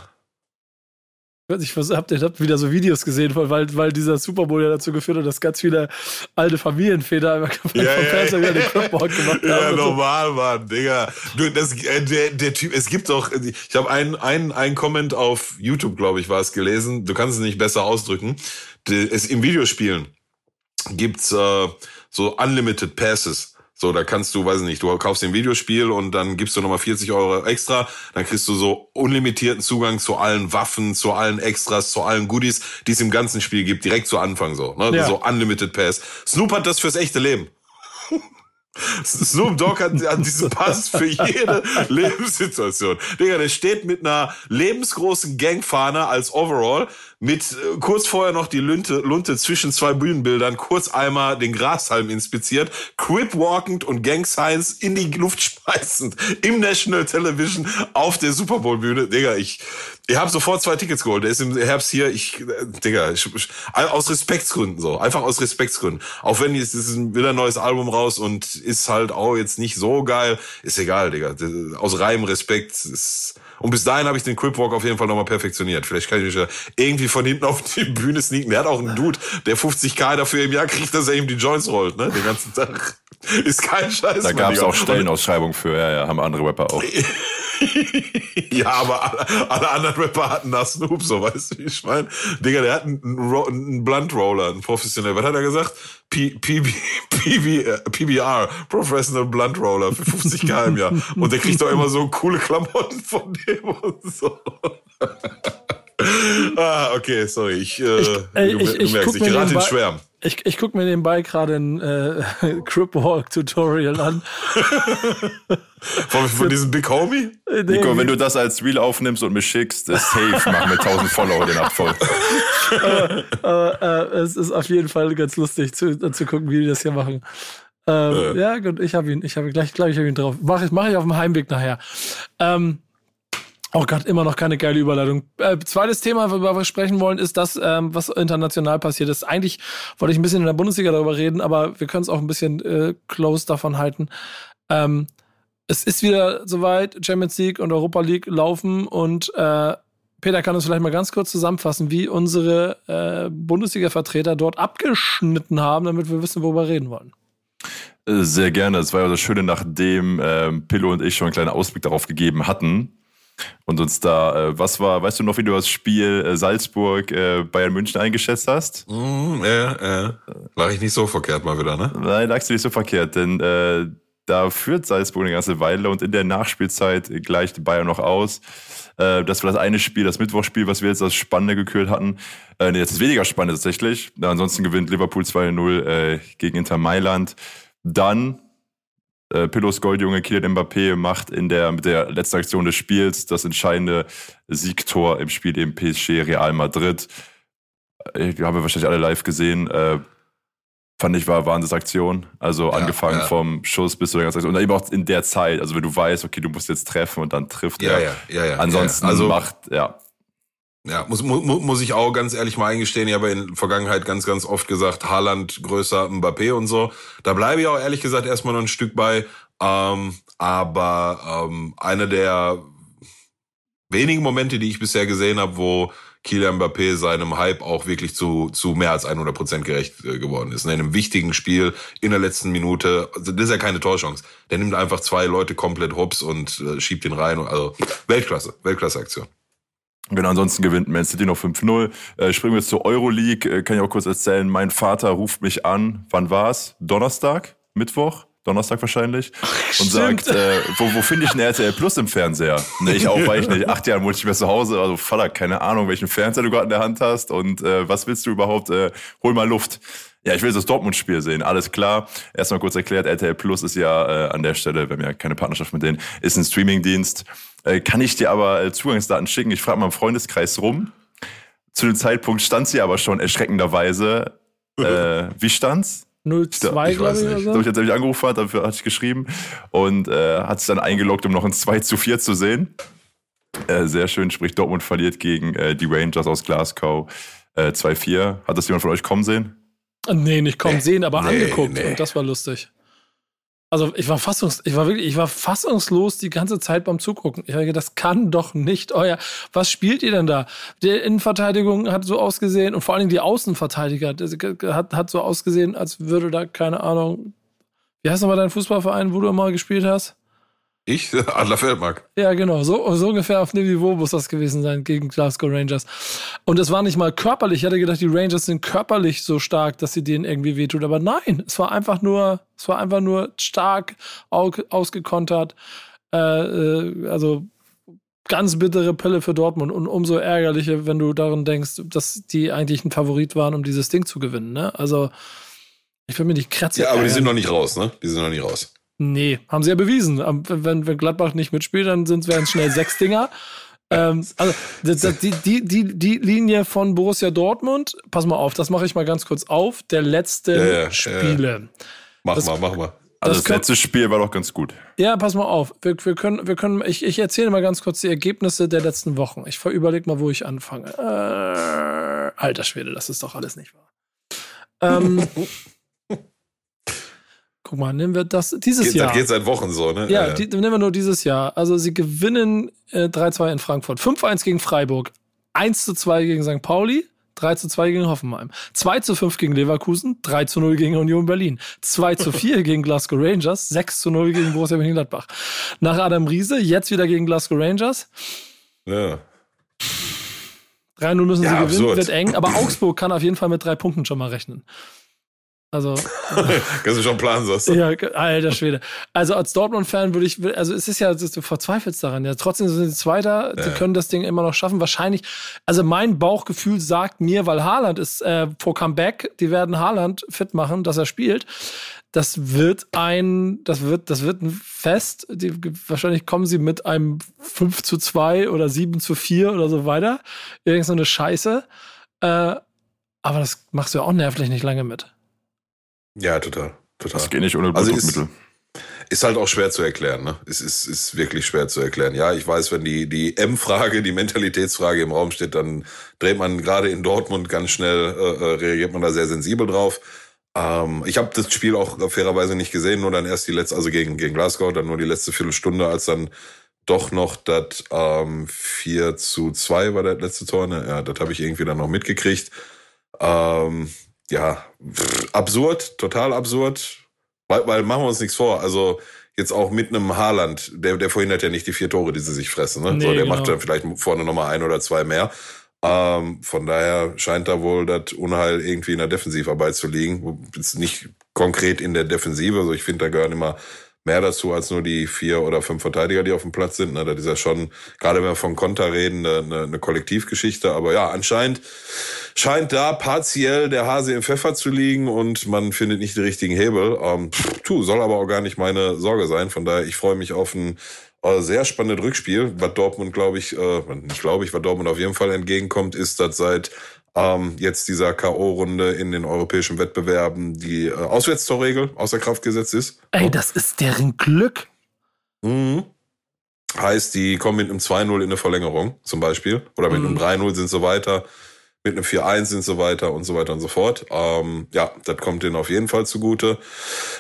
Ich hab, hab wieder so Videos gesehen, weil, weil dieser Super Bowl ja dazu geführt hat, dass ganz viele alte Familienväter einfach ja, vom ja, Fernseher wieder den Cripboard gemacht haben. Ja, normal, so. Mann, Digga. Du, das, äh, der, der Typ, es gibt doch, ich habe einen, einen, einen Comment auf YouTube, glaube ich, war es gelesen. Du kannst es nicht besser ausdrücken. Es im Videospielen gibt's äh, so Unlimited Passes. So, da kannst du, weiß nicht, du kaufst ein Videospiel und dann gibst du nochmal 40 Euro extra, dann kriegst du so unlimitierten Zugang zu allen Waffen, zu allen Extras, zu allen Goodies, die es im ganzen Spiel gibt, direkt zu Anfang so. Ne? Ja. So Unlimited Pass. Snoop hat das fürs echte Leben. Snoop Dogg hat, hat diesen Pass für jede Lebenssituation. Digga, der steht mit einer lebensgroßen Gangfahne als Overall, mit äh, kurz vorher noch die Lunte, Lunte zwischen zwei Bühnenbildern, kurz einmal den Grashalm inspiziert, quip-walkend und Gang Signs in die Luft schmeißend im National Television auf der Super Bowl Bühne. Digga, ich, ich habe sofort zwei Tickets geholt. Der ist im Herbst hier. Ich, äh, Digga, ich, aus Respektsgründen so. Einfach aus Respektsgründen. Auch wenn jetzt ist wieder ein neues Album raus und ist halt auch jetzt nicht so geil. Ist egal, Digga. Aus reinem Respekt ist, und bis dahin habe ich den Cripwalk auf jeden Fall nochmal perfektioniert. Vielleicht kann ich mich ja irgendwie von hinten auf die Bühne sneaken. Der hat auch einen Dude, der 50k dafür im Jahr kriegt, dass er ihm die Joints rollt, ne? Den ganzen Tag. Ist kein Scheiß. Da gab es auch Stellenausschreibungen für, ja, ja, haben andere Rapper auch. ja, aber alle, alle, anderen Rapper hatten da Snoop, so weißt du, wie ich meine? Digga, der hat einen, einen Blunt Roller, einen professionell. Was hat er gesagt? P PB, PB, PBR, Professional Blunt Roller für 50k im Jahr. Und der kriegt doch immer so coole Klamotten von dem und so. ah, okay, sorry. Ich, äh, ich, ey, du, ich, du merkst, ich, ich gerate in Schwärmen. Ich, ich gucke mir nebenbei gerade ein äh, Cripwalk-Tutorial an. von, von diesem Big Homie? Nee. Nico, wenn du das als Real aufnimmst und mir schickst, ist safe, machen wir 1000 Follower den voll. aber, aber äh, es ist auf jeden Fall ganz lustig zu, zu gucken, wie die das hier machen. Ähm, äh. Ja, gut, ich habe ihn, ich habe gleich, glaube ich, habe ihn drauf. Mache ich, mach ich auf dem Heimweg nachher. Ähm, Oh Gott, immer noch keine geile Überleitung. Äh, zweites Thema, worüber wir sprechen wollen, ist das, ähm, was international passiert ist. Eigentlich wollte ich ein bisschen in der Bundesliga darüber reden, aber wir können es auch ein bisschen äh, close davon halten. Ähm, es ist wieder soweit, Champions League und Europa League laufen und äh, Peter kann uns vielleicht mal ganz kurz zusammenfassen, wie unsere äh, Bundesliga-Vertreter dort abgeschnitten haben, damit wir wissen, worüber wir reden wollen. Äh, sehr gerne. Das war ja das Schöne, nachdem ähm, Pillow und ich schon einen kleinen Ausblick darauf gegeben hatten, und uns da, äh, was war, weißt du noch, wie du das Spiel äh, Salzburg äh, Bayern München eingeschätzt hast? Mm, ja, ja. Lag ich nicht so verkehrt mal wieder, ne? Nein, lagst du nicht so verkehrt, denn äh, da führt Salzburg eine ganze Weile und in der Nachspielzeit gleicht Bayern noch aus. Äh, das war das eine Spiel, das Mittwochspiel, was wir jetzt als Spannende gekürt hatten. Äh, nee, jetzt ist weniger spannend tatsächlich. Ansonsten gewinnt Liverpool 2-0 äh, gegen Inter Mailand. Dann äh, Pillows Goldjunge Kylian Mbappé macht in der, mit der letzten Aktion des Spiels das entscheidende Siegtor im Spiel im PSG Real Madrid. Äh, haben wir wahrscheinlich alle live gesehen. Äh, fand ich war Wahnsinnsaktion. Also ja, angefangen ja. vom Schuss bis zu der ganzen Aktion. Und eben auch in der Zeit, also wenn du weißt, okay, du musst jetzt treffen und dann trifft ja, er. Ja, ja, ja. Ansonsten also, macht, ja. Ja, muss, mu, muss ich auch ganz ehrlich mal eingestehen. Ich habe in der Vergangenheit ganz, ganz oft gesagt, Haaland größer Mbappé und so. Da bleibe ich auch ehrlich gesagt erstmal noch ein Stück bei. Ähm, aber ähm, einer der wenigen Momente, die ich bisher gesehen habe, wo Kylian Mbappé seinem Hype auch wirklich zu, zu mehr als 100 Prozent gerecht äh, geworden ist. In einem wichtigen Spiel in der letzten Minute, also das ist ja keine Torchance. Der nimmt einfach zwei Leute komplett hops und äh, schiebt den rein. Also Weltklasse, Weltklasse-Aktion. Genau, ansonsten gewinnt Man City noch 5-0. Äh, springen wir jetzt zur Euroleague. Äh, kann ich auch kurz erzählen. Mein Vater ruft mich an. Wann war's? Donnerstag? Mittwoch? Donnerstag wahrscheinlich. Und Stimmt. sagt, äh, wo, wo finde ich ein RTL Plus im Fernseher? Ne, ich auch, weil ich nicht. Acht Jahre muss ich mehr zu Hause. Also Vater, keine Ahnung, welchen Fernseher du gerade in der Hand hast. Und äh, was willst du überhaupt? Äh, hol mal Luft. Ja, ich will das Dortmund-Spiel sehen, alles klar. Erstmal kurz erklärt, RTL Plus ist ja äh, an der Stelle, wir haben ja keine Partnerschaft mit denen, ist ein Streamingdienst. Äh, kann ich dir aber äh, Zugangsdaten schicken? Ich frage mal im Freundeskreis rum. Zu dem Zeitpunkt stand sie aber schon erschreckenderweise. Äh, wie stand's? 02, ich glaube ich. Nicht. So. ich jetzt angerufen hat, dafür hatte ich geschrieben und äh, hat sich dann eingeloggt, um noch ein 2 zu 4 zu sehen. Äh, sehr schön, sprich Dortmund verliert gegen äh, die Rangers aus Glasgow äh, 2-4. Hat das jemand von euch kommen sehen? Nee, nicht kommen Nee. sehen, aber Nee, angeguckt. nee. Und das war lustig. Also ich war fassungs, ich war wirklich, ich war fassungslos die ganze Zeit beim Zugucken. Ich gedacht, das kann doch nicht euer. Was spielt ihr denn da? Die Innenverteidigung hat so ausgesehen und vor allen Dingen die Außenverteidiger hat, hat so ausgesehen, als würde da keine Ahnung. Wie heißt nochmal dein Fußballverein, wo du mal gespielt hast? Ich? Adler Feldmark. Ja, genau. So, so ungefähr auf dem Niveau muss das gewesen sein gegen Glasgow Rangers. Und es war nicht mal körperlich. Ich hatte gedacht, die Rangers sind körperlich so stark, dass sie denen irgendwie wehtut. Aber nein, es war einfach nur, es war einfach nur stark au- ausgekontert. Äh, äh, also ganz bittere Pille für Dortmund und umso ärgerlicher, wenn du daran denkst, dass die eigentlich ein Favorit waren, um dieses Ding zu gewinnen. Ne? Also ich will mir nicht kratzen. Ja, aber die sind noch nicht raus, ne? Die sind noch nicht raus. Nee, haben sie ja bewiesen. Wenn, wenn Gladbach nicht mitspielt, dann sind es schnell sechs Dinger. Ähm, also das- das- die, die, die, die Linie von Borussia Dortmund, pass mal auf, das mache ich mal ganz kurz auf, der letzten Ja, ja, ja. Spiele. Mach Das- mal, mach mal. Also Das das, letzte Spiel war doch ganz gut. Ja, pass mal auf. Wir, wir können, wir können, ich, ich erzähle mal ganz kurz die Ergebnisse der letzten Wochen. Ich überlege mal, wo ich anfange. Äh, alter Schwede, das ist doch alles nicht wahr. Ähm, guck mal, nehmen wir das dieses Geht, Jahr. Das geht seit Wochen so, ne? Ja, die, nehmen wir nur dieses Jahr. Also sie gewinnen äh, 3-2 in Frankfurt, 5-1 gegen Freiburg, 1-2 gegen St. Pauli, 3-2 gegen Hoffenheim, 2-5 gegen Leverkusen, 3-0 gegen Union Berlin, 2-4 gegen Glasgow Rangers, 6-0 gegen Borussia Mönchengladbach. Nach Adam Riese, jetzt wieder gegen Glasgow Rangers. ja. 3-0 müssen sie Ja, gewinnen, absurd. wird eng, aber Augsburg kann auf jeden Fall mit drei Punkten schon mal rechnen. Also, Kannst du schon planen, sagst du? Ja, alter Schwede. Also als Dortmund-Fan würde ich, also es ist ja, du verzweifelst daran. Ja, trotzdem sind sie Zweiter, die können das Ding immer noch schaffen. Wahrscheinlich, also mein Bauchgefühl sagt mir, weil Haaland ist äh, vor Comeback, die werden Haaland fit machen, dass er spielt. Das wird ein, das wird, das wird ein Fest. Die, wahrscheinlich kommen sie mit einem 5 zu 2 oder 7 zu 4 oder so weiter. Irgend so eine Scheiße. Äh, aber das machst du ja auch nervlich nicht lange mit. Ja, total. total. Das geht nicht ohne Also ist- Blutdruckmittel. Ist halt auch schwer zu erklären, ne? Es ist, ist wirklich schwer zu erklären. Ja, ich weiß, wenn die, die M-Frage, die Mentalitätsfrage im Raum steht, dann dreht man gerade in Dortmund ganz schnell, äh, äh, reagiert man da sehr sensibel drauf. Ähm, ich habe das Spiel auch fairerweise nicht gesehen, nur dann erst die letzte, also gegen, gegen Glasgow, dann nur die letzte Viertelstunde, als dann doch noch das ähm, 4 zu 2 war das letzte Tor. Ne? Ja, das habe ich irgendwie dann noch mitgekriegt. Ähm, ja, pff, absurd, total absurd. Weil, weil machen wir uns nichts vor. Also jetzt auch mit einem Haaland, der, der verhindert ja nicht die vier Tore, die sie sich fressen. Ne? Nee, so, der genau. macht dann vielleicht vorne nochmal ein oder zwei mehr. Ähm, von daher scheint da wohl das Unheil irgendwie in der Defensivarbeit zu liegen. Jetzt nicht konkret in der Defensive. Also ich finde, da gehören immer mehr dazu als nur die vier oder fünf Verteidiger, die auf dem Platz sind. Ne? Das ist ja schon, gerade wenn wir von Konter reden, eine, eine, eine Kollektivgeschichte. Aber ja, anscheinend scheint da partiell der Hase im Pfeffer zu liegen und man findet nicht die richtigen Hebel. Ähm, tu, soll aber auch gar nicht meine Sorge sein. Von daher, ich freue mich auf ein äh, sehr spannendes Rückspiel. Was Dortmund, glaube ich, äh, nicht glaube ich, was Dortmund auf jeden Fall entgegenkommt, ist, dass seit ähm, jetzt dieser K.O.-Runde in den europäischen Wettbewerben die äh, Auswärtstorregel außer Kraft gesetzt ist. Ey, das ist deren Glück. Mhm. Heißt, die kommen mit einem 2-0 in eine Verlängerung zum Beispiel. Oder mit Mhm. einem 3-0 sind sie weiter. Mit einem 4-1 sind sie weiter und so weiter und so fort. Ähm, ja, das kommt denen auf jeden Fall zugute.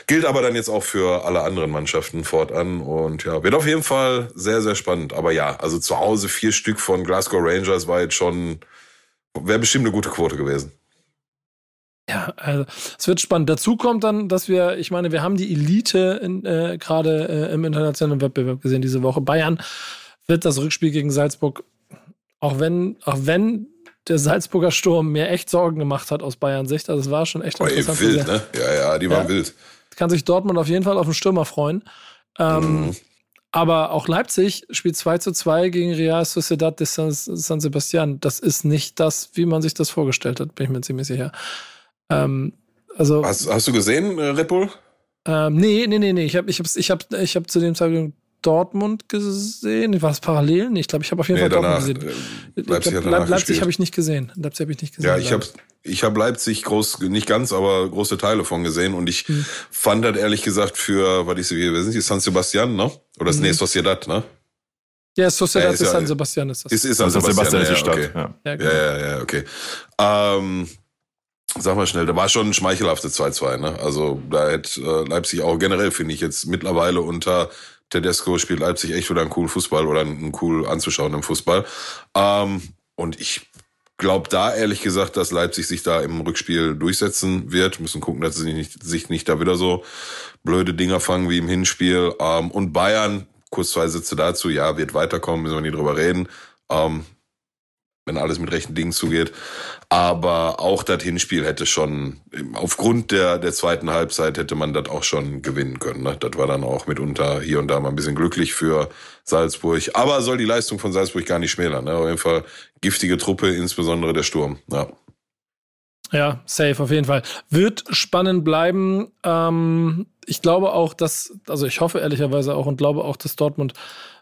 Gilt aber dann jetzt auch für alle anderen Mannschaften fortan. Und ja, wird auf jeden Fall sehr, sehr spannend. Aber ja, also zu Hause vier Stück von Glasgow Rangers war jetzt schon, wäre bestimmt eine gute Quote gewesen. Ja, also es wird spannend. Dazu kommt dann, dass wir, ich meine, wir haben die Elite in, äh, gerade äh, im internationalen Wettbewerb gesehen diese Woche. Bayern wird das Rückspiel gegen Salzburg, auch wenn, auch wenn der Salzburger Sturm mir echt Sorgen gemacht hat aus Bayern Sicht. Also es war schon echt interessant. zu wild, sehen. ne? Ja, ja, die waren Ja. wild. Kann sich Dortmund auf jeden Fall auf den Stürmer freuen. Ähm, Mhm. Aber auch Leipzig spielt 2 zu 2 gegen Real Sociedad de San, San Sebastian. Das ist nicht das, wie man sich das vorgestellt hat, bin ich mir ziemlich sicher. Ähm, also, Hast, hast du gesehen, äh, Red Bull? ähm, nee, nee, nee, nee. Ich habe ich hab, ich hab, ich hab zu dem Zeitpunkt Dortmund gesehen. War das parallel? Nee, ich glaube, ich habe auf jeden Nee, Fall danach. Dortmund äh, gesehen. Ich Leipzig Leipzig habe ich nicht gesehen. Leipzig habe ich nicht gesehen. Ja, ich habe ich hab Leipzig groß, nicht ganz, aber große Teile von gesehen und ich Hm. fand das ehrlich gesagt für, was ich so, wir sind die San Sebastian, ne? Oder ist Mhm. nee, Sociedad, ne? Ja, Sociedad Ja, ist de ja- San Sebastian ist das. Ist, ist San San Sebastian ist die ja, Stadt. okay. Ja. ja, genau. Ja, ja, ja, okay. Ähm, sag mal schnell, da war schon ein schmeichelhaftes 2-2, ne? Also da hätte äh, Leipzig auch generell, finde ich, jetzt mittlerweile unter Tedesco spielt Leipzig echt wieder einen coolen Fußball oder einen, einen cool anzuschauenden Fußball. Ähm, und ich glaube da ehrlich gesagt, dass Leipzig sich da im Rückspiel durchsetzen wird. Müssen gucken, dass sie nicht, sich nicht da wieder so blöde Dinger fangen wie im Hinspiel. Ähm, und Bayern, kurz zwei Sätze dazu, ja, wird weiterkommen, müssen wir nie drüber reden. Ähm, wenn alles mit rechten Dingen zugeht. Aber auch das Hinspiel hätte schon, aufgrund der, der zweiten Halbzeit hätte man das auch schon gewinnen können. Ne? Das war dann auch mitunter hier und da mal ein bisschen glücklich für Salzburg. Aber soll die Leistung von Salzburg gar nicht schmälern. Ne? Auf jeden Fall giftige Truppe, insbesondere der Sturm. Ja. Ja, safe auf jeden Fall. Wird spannend bleiben. Ähm, ich glaube auch, dass, also ich hoffe ehrlicherweise auch und glaube auch, dass Dortmund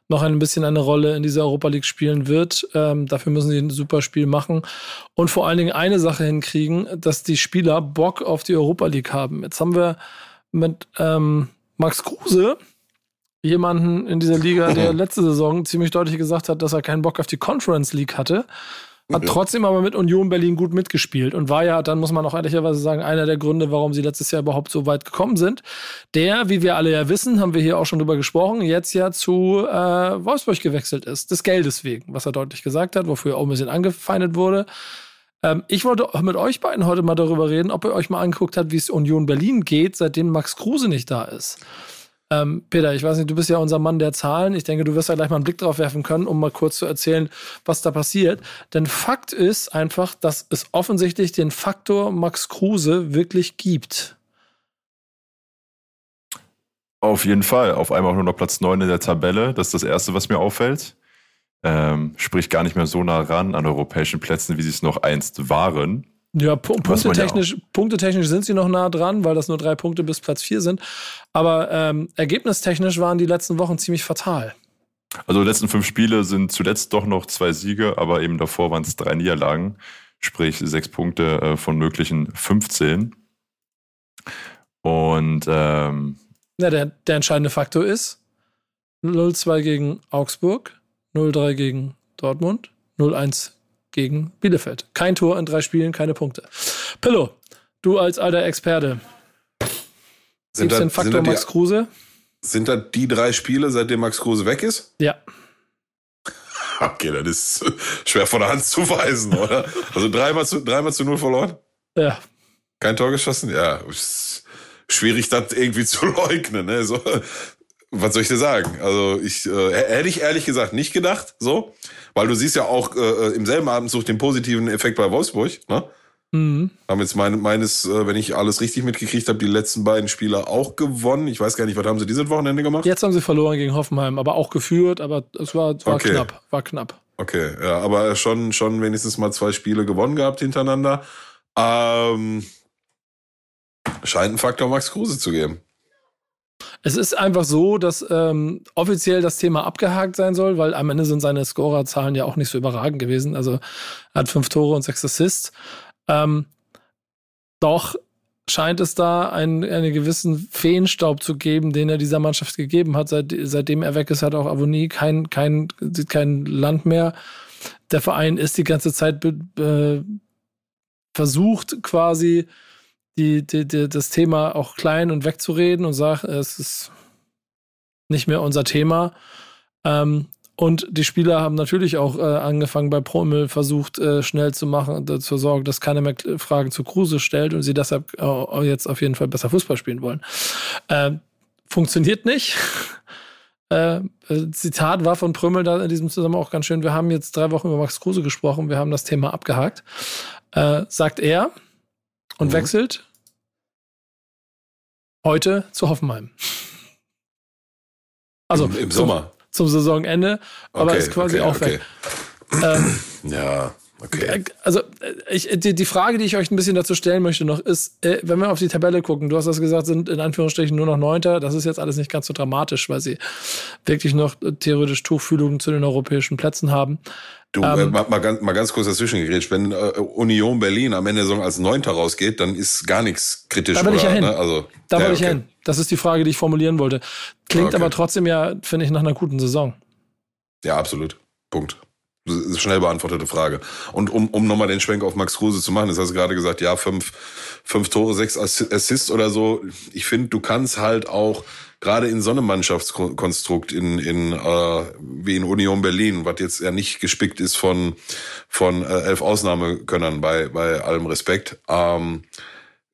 noch ein bisschen eine Rolle in dieser Europa League spielen wird. Ähm, dafür müssen sie ein super Spiel machen und vor allen Dingen eine Sache hinkriegen, dass die Spieler Bock auf die Europa League haben. Jetzt haben wir mit ähm, Max Kruse jemanden in dieser Liga, der letzte Saison ziemlich deutlich gesagt hat, dass er keinen Bock auf die Conference League hatte. Hat trotzdem aber mit Union Berlin gut mitgespielt und war ja, dann muss man auch ehrlicherweise sagen, einer der Gründe, warum sie letztes Jahr überhaupt so weit gekommen sind. Der, wie wir alle ja wissen, haben wir hier auch schon drüber gesprochen, jetzt ja zu äh, Wolfsburg gewechselt ist. Des Geldes wegen, was er deutlich gesagt hat, wofür er auch ein bisschen angefeindet wurde. Ähm, ich wollte mit euch beiden heute mal darüber reden, ob ihr euch mal angeguckt habt, wie es Union Berlin geht, seitdem Max Kruse nicht da ist. Ähm, Peter, ich weiß nicht, du bist ja unser Mann der Zahlen. Ich denke, du wirst da gleich mal einen Blick drauf werfen können, um mal kurz zu erzählen, was da passiert. Denn Fakt ist einfach, dass es offensichtlich den Faktor Max Kruse wirklich gibt. Auf jeden Fall. Auf einmal auch nur noch Platz 9 in der Tabelle. Das ist das Erste, was mir auffällt. Ähm, sprich gar nicht mehr so nah ran an europäischen Plätzen, wie sie es noch einst waren. Ja, pu punktetechnisch, punktetechnisch sind sie noch nah dran, weil das nur drei Punkte bis Platz vier sind. Aber ähm, ergebnistechnisch waren die letzten Wochen ziemlich fatal. Also die letzten fünf Spiele sind zuletzt doch noch zwei Siege, aber eben davor waren es drei Niederlagen. Sprich sechs Punkte äh, von möglichen 15. Und ähm, Ja, der, der entscheidende Faktor ist 0-2 gegen Augsburg, 0-3 gegen Dortmund, 0-1 gegen Bielefeld. Kein Tor in drei Spielen, keine Punkte. Pillow, du als alter Experte, Sind da, den Faktor da Max die, Kruse? sind da die drei Spiele, seitdem Max Kruse weg ist? Ja. Okay, das ist schwer von der Hand zu weisen, oder? Also dreimal zu, dreimal zu null verloren? Ja, Kein Tor geschossen? Ja, schwierig, das irgendwie zu leugnen. Ne? So, was soll ich dir sagen? Also ich äh, hätte ich ehrlich gesagt nicht gedacht, so, weil du siehst ja auch äh, im selben Abendzug den positiven Effekt bei Wolfsburg. Ne? mhm. Haben jetzt meine, meines, äh, wenn ich alles richtig mitgekriegt habe, die letzten beiden Spieler auch gewonnen. Ich weiß gar nicht, was haben sie dieses Wochenende gemacht? jetzt haben sie verloren gegen Hoffenheim, aber auch geführt, aber es war, war Okay. knapp, war knapp. Okay, ja, aber schon, schon wenigstens mal zwei Spiele gewonnen gehabt hintereinander. Ähm, scheint ein Faktor Max Kruse zu geben. Es ist einfach so, dass ähm, offiziell das Thema abgehakt sein soll, weil am Ende sind seine Scorerzahlen ja auch nicht so überragend gewesen. Also er hat fünf Tore und sechs Assists. Ähm, doch scheint es da einen, einen gewissen Feenstaub zu geben, den er dieser Mannschaft gegeben hat. Seit, seitdem er weg ist, hat auch Avonie kein, kein, kein Land mehr. Der Verein ist die ganze Zeit be, be, versucht quasi die, die, die, das Thema auch klein und wegzureden und sagt, es ist nicht mehr unser Thema. Ähm, und die Spieler haben natürlich auch äh, angefangen bei Promel versucht, äh, schnell zu machen, dazu sorgen, dass keiner mehr Fragen zu Kruse stellt und sie deshalb äh, jetzt auf jeden Fall besser Fußball spielen wollen. Ähm, funktioniert nicht. Äh, äh, Zitat war von Prömel da in diesem Zusammenhang auch ganz schön. Wir haben jetzt drei Wochen über Max Kruse gesprochen, wir haben das Thema abgehakt. Äh, sagt er und Mhm. wechselt heute zu Hoffenheim. Also Im, im zum- Sommer. zum Saisonende, aber Okay, ist quasi okay, auch weg. Ähm, Ja, okay. äh, also äh, ich, die, die Frage, die ich euch ein bisschen dazu stellen möchte noch, ist, äh, wenn wir auf die Tabelle gucken, du hast das gesagt, sind in Anführungsstrichen nur noch Neunter, das ist jetzt alles nicht ganz so dramatisch, weil sie wirklich noch theoretisch Tuchfühlungen zu den europäischen Plätzen haben. Du, ähm, äh, mal, mal, ganz, mal ganz kurz dazwischen geredet. Wenn äh, Union Berlin am Ende der Saison als Neunter rausgeht, dann ist gar nichts kritisch. Da will ich ja hin. Ne? Also, Da ja, wollte ich okay. hin. Das ist die Frage, die ich formulieren wollte. Klingt Okay. aber trotzdem ja, finde ich, nach einer guten Saison. Ja, absolut. Punkt. Schnell beantwortete Frage. Und um, um nochmal den Schwenk auf Max Kruse zu machen, das hast du gerade gesagt, ja, fünf, fünf Tore, sechs Assists oder so. Ich finde, du kannst halt auch gerade in so einem Mannschaftskonstrukt in, in äh, wie in Union Berlin, was jetzt ja nicht gespickt ist von, von äh, elf Ausnahmekönnern bei, bei allem Respekt, ähm,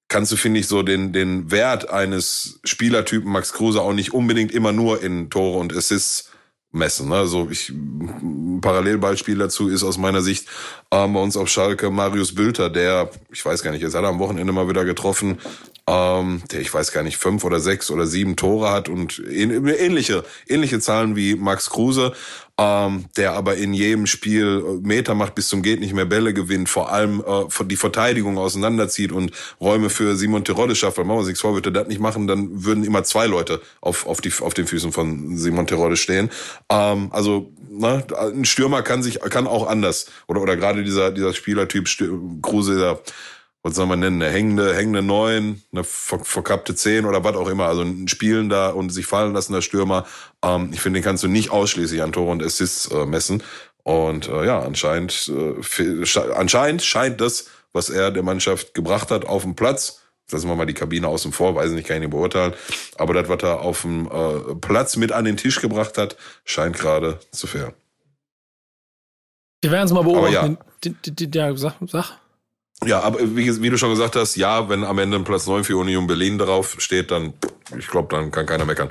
kannst du, finde ich, so den, den Wert eines Spielertypen Max Kruse auch nicht unbedingt immer nur in Tore und Assists messen. Ne? Also ich, ein Parallelbeispiel dazu ist aus meiner Sicht ähm, bei uns auf Schalke Marius Bülter, der, ich weiß gar nicht, jetzt hat er am Wochenende mal wieder getroffen, ähm, der ich weiß gar nicht, fünf oder sechs oder sieben Tore hat und ähnliche, ähnliche Zahlen wie Max Kruse, ähm, der aber in jedem Spiel Meter macht bis zum geht nicht mehr Bälle gewinnt, vor allem äh, die Verteidigung auseinanderzieht und Räume für Simon Terodde schafft. Weil machen wir sich vor, würde das nicht machen, dann würden immer zwei Leute auf, auf, die, auf den Füßen von Simon Terodde stehen. Ähm, also ne, ein Stürmer kann sich kann auch anders oder oder gerade dieser dieser Spielertyp Kruse, der was soll man nennen, eine hängende, hängende Neun, eine ver verkappte Zehn oder was auch immer. Also ein Spielender und sich fallen lassender Stürmer. Ähm, ich finde, den kannst du nicht ausschließlich an Tore und Assists äh, messen. Und äh, ja, anscheinend, äh, anscheinend scheint das, was er der Mannschaft gebracht hat auf dem Platz, lassen wir mal die Kabine außen vor, weiß nicht, kann ich nicht beurteilen, aber das, was er auf dem äh, Platz mit an den Tisch gebracht hat, scheint gerade zu fair. Wir werden es mal beobachten. Ja, die, die, die, ja, sag, sag. Ja, aber wie, wie, du schon gesagt hast, ja, wenn am Ende ein Platz 9 für Union Berlin drauf steht, dann, ich glaube, dann kann keiner meckern.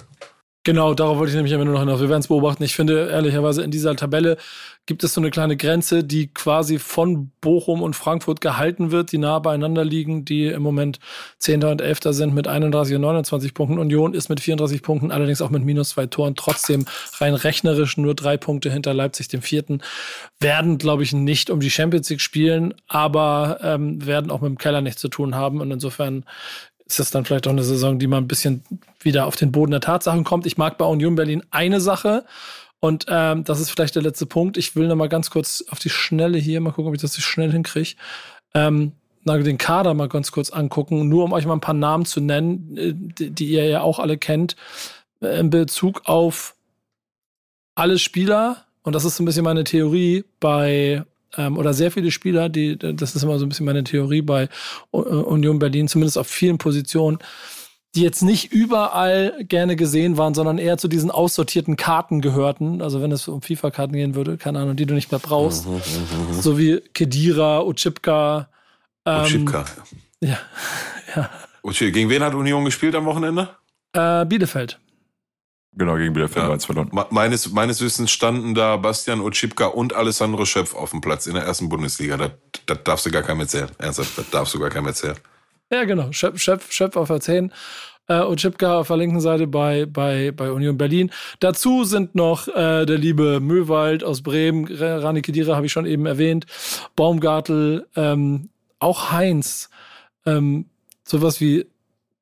Genau, darauf wollte ich nämlich am Ende noch hinaus. Wir werden es beobachten. Ich finde, ehrlicherweise, in dieser Tabelle gibt es so eine kleine Grenze, die quasi von Bochum und Frankfurt gehalten wird, die nah beieinander liegen, die im Moment 10. und 11. sind mit 31 und 29 Punkten. Union ist mit 34 Punkten, allerdings auch mit minus zwei Toren, trotzdem rein rechnerisch nur drei Punkte hinter Leipzig, dem vierten. Werden, glaube ich, nicht um die Champions League spielen, aber ähm, werden auch mit dem Keller nichts zu tun haben. Und insofern ist das dann vielleicht auch eine Saison, die mal ein bisschen wieder auf den Boden der Tatsachen kommt. Ich mag bei Union Berlin eine Sache und ähm, das ist vielleicht der letzte Punkt. Ich will noch mal ganz kurz auf die Schnelle hier mal gucken, ob ich das schnell hinkriege. Ähm, den Kader mal ganz kurz angucken, nur um euch mal ein paar Namen zu nennen, äh, die, ihr ja auch alle kennt, äh, in Bezug auf alle Spieler. Und das ist so ein bisschen meine Theorie bei ähm, oder sehr viele Spieler, die, das ist immer so ein bisschen meine Theorie bei äh, Union Berlin, zumindest auf vielen Positionen, die jetzt nicht überall gerne gesehen waren, sondern eher zu diesen aussortierten Karten gehörten. Also wenn es um FIFA-Karten gehen würde, keine Ahnung, die du nicht mehr brauchst. Mhm, mhm, mhm. so wie Kedira, Uchipka. Ähm, Uchipka. Ja. ja. Gegen wen hat Union gespielt am Wochenende? Äh, Bielefeld. Genau, gegen Bielefeld ja. 1 verloren. Meines, meines Wissens standen da Bastian Otschipka und Alessandro Schöpf auf dem Platz in der ersten Bundesliga. Das, das darfst du gar keinem erzählen. Ernsthaft, das darfst du gar keinem erzählen. Ja, genau. Schöpf, Schöpf, Schöpf auf der 10. Äh, Otschipka auf der linken Seite bei, bei, bei Union Berlin. Dazu sind noch äh, der liebe Möwald aus Bremen, Rani Kedira habe ich schon eben erwähnt, Baumgartel, ähm, auch Heinz, ähm, sowas wie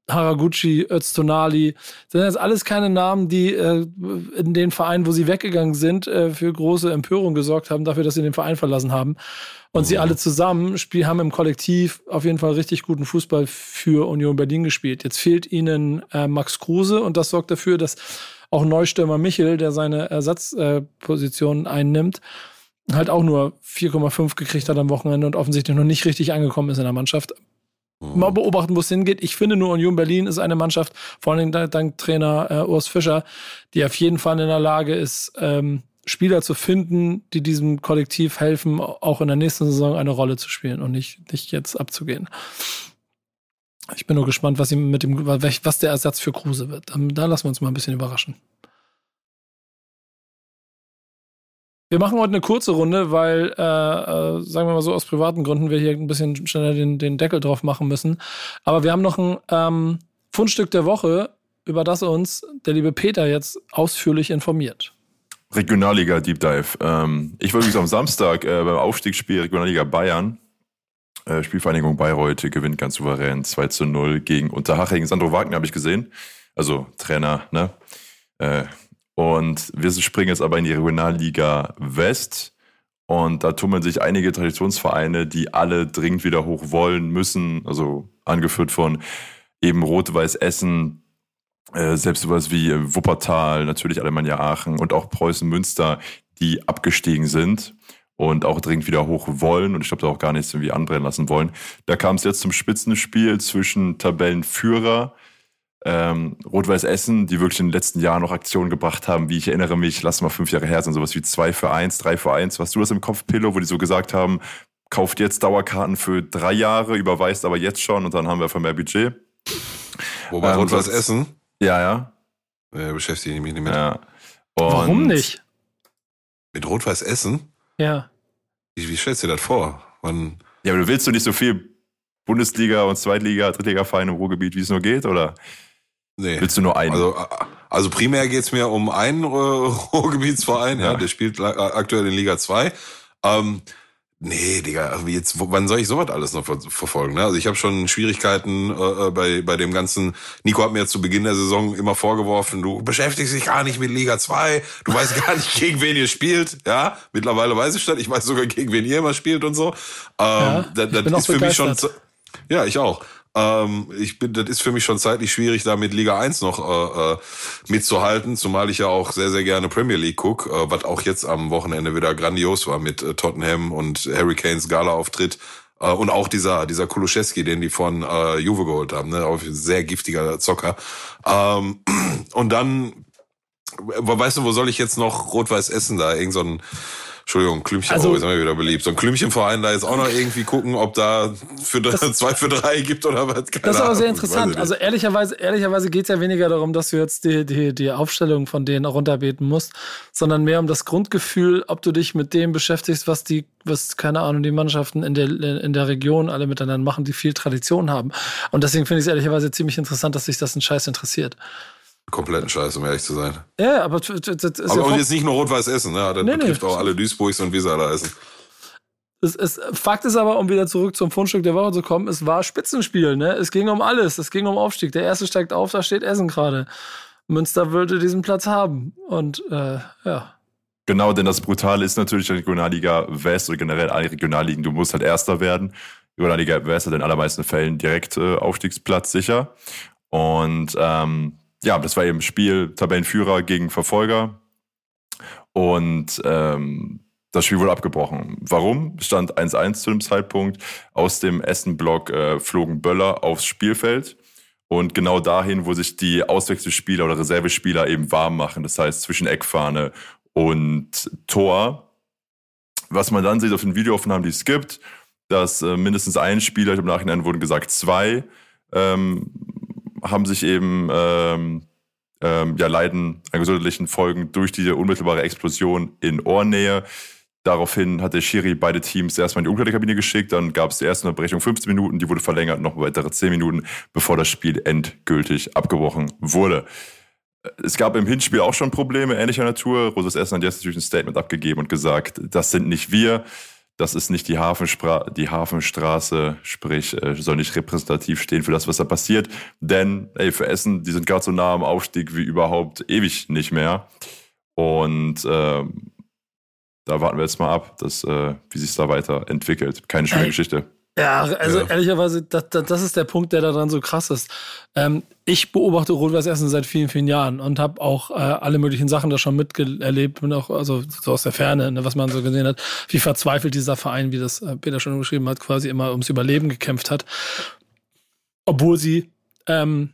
Haraguchi, Öztonali, sind jetzt alles keine Namen, die äh, in den Vereinen, wo sie weggegangen sind, äh, für große Empörung gesorgt haben, dafür, dass sie den Verein verlassen haben. Und mhm. sie alle zusammen spiel, haben im Kollektiv auf jeden Fall richtig guten Fußball für Union Berlin gespielt. Jetzt fehlt ihnen äh, Max Kruse und das sorgt dafür, dass auch Neustürmer Michel, der seine Ersatzposition einnimmt, halt auch nur 4,5 gekriegt hat am Wochenende und offensichtlich noch nicht richtig angekommen ist in der Mannschaft mal beobachten, wo es hingeht. Ich finde nur Union Berlin ist eine Mannschaft, vor allem dank, Trainer äh, Urs Fischer, die auf jeden Fall in der Lage ist, ähm, Spieler zu finden, die diesem Kollektiv helfen, auch in der nächsten Saison eine Rolle zu spielen und nicht, nicht jetzt abzugehen. Ich bin nur gespannt, was, ihm mit dem, was der Ersatz für Kruse wird. Da lassen wir uns mal ein bisschen überraschen. Wir machen heute eine kurze Runde, weil, äh, äh, sagen wir mal so, aus privaten Gründen wir hier ein bisschen schneller den, den Deckel drauf machen müssen. Aber wir haben noch ein ähm, Fundstück der Woche, über das uns der liebe Peter jetzt ausführlich informiert. Regionalliga Deep Dive. Ähm, ich war übrigens am Samstag äh, beim Aufstiegsspiel Regionalliga Bayern. Äh, Spielvereinigung Bayreuth gewinnt ganz souverän 2 zu 0 gegen Unterhaching. Sandro Wagner habe ich gesehen. Also Trainer, ne? Äh, und wir springen jetzt aber in die Regionalliga West. Und da tummeln sich einige Traditionsvereine, die alle dringend wieder hoch wollen, müssen. Also angeführt von eben Rot-Weiß Essen, äh, selbst sowas wie Wuppertal, natürlich Alemannia Aachen und auch Preußen Münster, die abgestiegen sind und auch dringend wieder hoch wollen und ich glaube da auch gar nichts irgendwie anbrennen lassen wollen. Da kam es jetzt zum Spitzenspiel zwischen Tabellenführer ähm, Rot-Weiß Essen, die wirklich in den letzten Jahren noch Aktionen gebracht haben, wie ich erinnere mich, lass mal fünf Jahre her sind, sowas wie zwei für eins, drei für eins. Was du das im Kopf, Pillow, wo die so gesagt haben, kauft jetzt Dauerkarten für drei Jahre, überweist aber jetzt schon und dann haben wir für mehr Budget. Wobei ähm, Rot-Weiß Essen? Ja, ja. Äh, beschäftige ich mich nicht mit. Ja. Warum nicht? Mit Rot-Weiß Essen? Ja. Wie, wie stellst du dir das vor? Wann ja, aber du willst du nicht so viel Bundesliga und Zweitliga, Drittliga-Verein im Ruhrgebiet, wie es nur geht, oder? Nee. Willst du nur einen? Also, also primär geht's mir um einen äh, Ruhrgebietsverein, ja. ja. der spielt aktuell in Liga 2. Ähm, Nee, Digga, also jetzt, wann soll ich sowas alles noch ver verfolgen? Ne? Also ich habe schon Schwierigkeiten äh, äh, bei, bei dem ganzen. Nico hat mir zu Beginn der Saison immer vorgeworfen, du beschäftigst dich gar nicht mit Liga 2, du weißt gar nicht, gegen wen ihr spielt. Ja, mittlerweile weiß ich das, ich weiß sogar, gegen wen ihr immer spielt und so. Ähm, ja, das, das ist für mich schon. Ja, ich auch. Ähm, ich bin, das ist für mich schon zeitlich schwierig, da mit Liga 1 noch äh, äh, mitzuhalten, zumal ich ja auch sehr, sehr gerne Premier League guck, äh, was auch jetzt am Wochenende wieder grandios war mit äh, Tottenham und Harry Kanes Gala-Auftritt. Äh, und auch dieser, dieser Kuluszewski, den die von äh, Juve geholt haben, ne? Auch sehr giftiger Zocker. Ähm, und dann, weißt du, wo soll ich jetzt noch Rot-Weiß essen da? Irgend so ein Entschuldigung, Klümpchen, also, oh, ist immer wieder beliebt. So ein Klümpchenverein da jetzt auch noch irgendwie gucken, ob da für das, zwei für drei gibt oder was. Keine das ist aber sehr interessant. Also ehrlicherweise, ehrlicherweise geht es ja weniger darum, dass du jetzt die, die, die Aufstellung von denen runterbeten musst, sondern mehr um das Grundgefühl, ob du dich mit dem beschäftigst, was die, was, keine Ahnung, die Mannschaften in der, in der Region alle miteinander machen, die viel Tradition haben. Und deswegen finde ich es ehrlicherweise ziemlich interessant, dass sich das ein Scheiß interessiert kompletten Scheiß, um ehrlich zu sein. Ja, aber das ist aber ja und jetzt nicht nur Rot-Weiß Essen, ne? das nee, betrifft nee. auch alle Duisburgs und wie sie alle heißen. Es, es, Fakt ist aber, um wieder zurück zum Fundstück der Woche zu kommen, es war Spitzenspiel. Ne? Es ging um alles. Es ging um Aufstieg. Der erste steigt auf, da steht Essen gerade. Münster würde diesen Platz haben. Und äh, ja. Genau, denn das Brutale ist natürlich in Regionalliga West oder generell alle Regionalligen. Du musst halt Erster werden. Regionalliga West hat in allermeisten Fällen direkt äh, Aufstiegsplatz sicher. Und ähm, ja, das war eben Spiel Tabellenführer gegen Verfolger. Und ähm, das Spiel wurde abgebrochen. Warum? Stand 1-1 zu dem Zeitpunkt. Aus dem Essen-Block äh, flogen Böller aufs Spielfeld. Und genau dahin, wo sich die Auswechselspieler oder Reservespieler eben warm machen. Das heißt, zwischen Eckfahne und Tor. Was man dann sieht auf den Videoaufnahmen, die es gibt, dass äh, mindestens ein Spieler, im Nachhinein wurden gesagt zwei, ähm, haben sich eben ähm, ähm, ja, leiden an gesundheitlichen Folgen durch diese unmittelbare Explosion in Ohrnähe. Daraufhin hat der Schiri beide Teams erstmal in die Umkleidekabine geschickt, dann gab es die erste Unterbrechung 15 Minuten, die wurde verlängert, noch weitere 10 Minuten, bevor das Spiel endgültig abgebrochen wurde. Es gab im Hinspiel auch schon Probleme ähnlicher Natur. Rosas Essen hat jetzt natürlich ein Statement abgegeben und gesagt, das sind nicht wir das ist nicht die, Hafenspra die Hafenstraße, sprich, äh, soll nicht repräsentativ stehen für das, was da passiert. Denn, ey, für Essen, die sind gerade so nah am Aufstieg wie überhaupt ewig nicht mehr. Und äh, da warten wir jetzt mal ab, dass, äh, wie sich da weiterentwickelt. Keine schöne Geschichte. Ja, also ja. ehrlicherweise, das, das, ist der Punkt, der daran so krass ist. Ähm, ich beobachte Rot-Weiß Essen seit vielen, vielen Jahren und habe auch äh, alle möglichen Sachen da schon miterlebt, bin auch also so aus der Ferne, ne, was man so gesehen hat, wie verzweifelt dieser Verein, wie das äh, Peter schon beschrieben hat, quasi immer ums Überleben gekämpft hat, obwohl sie ähm,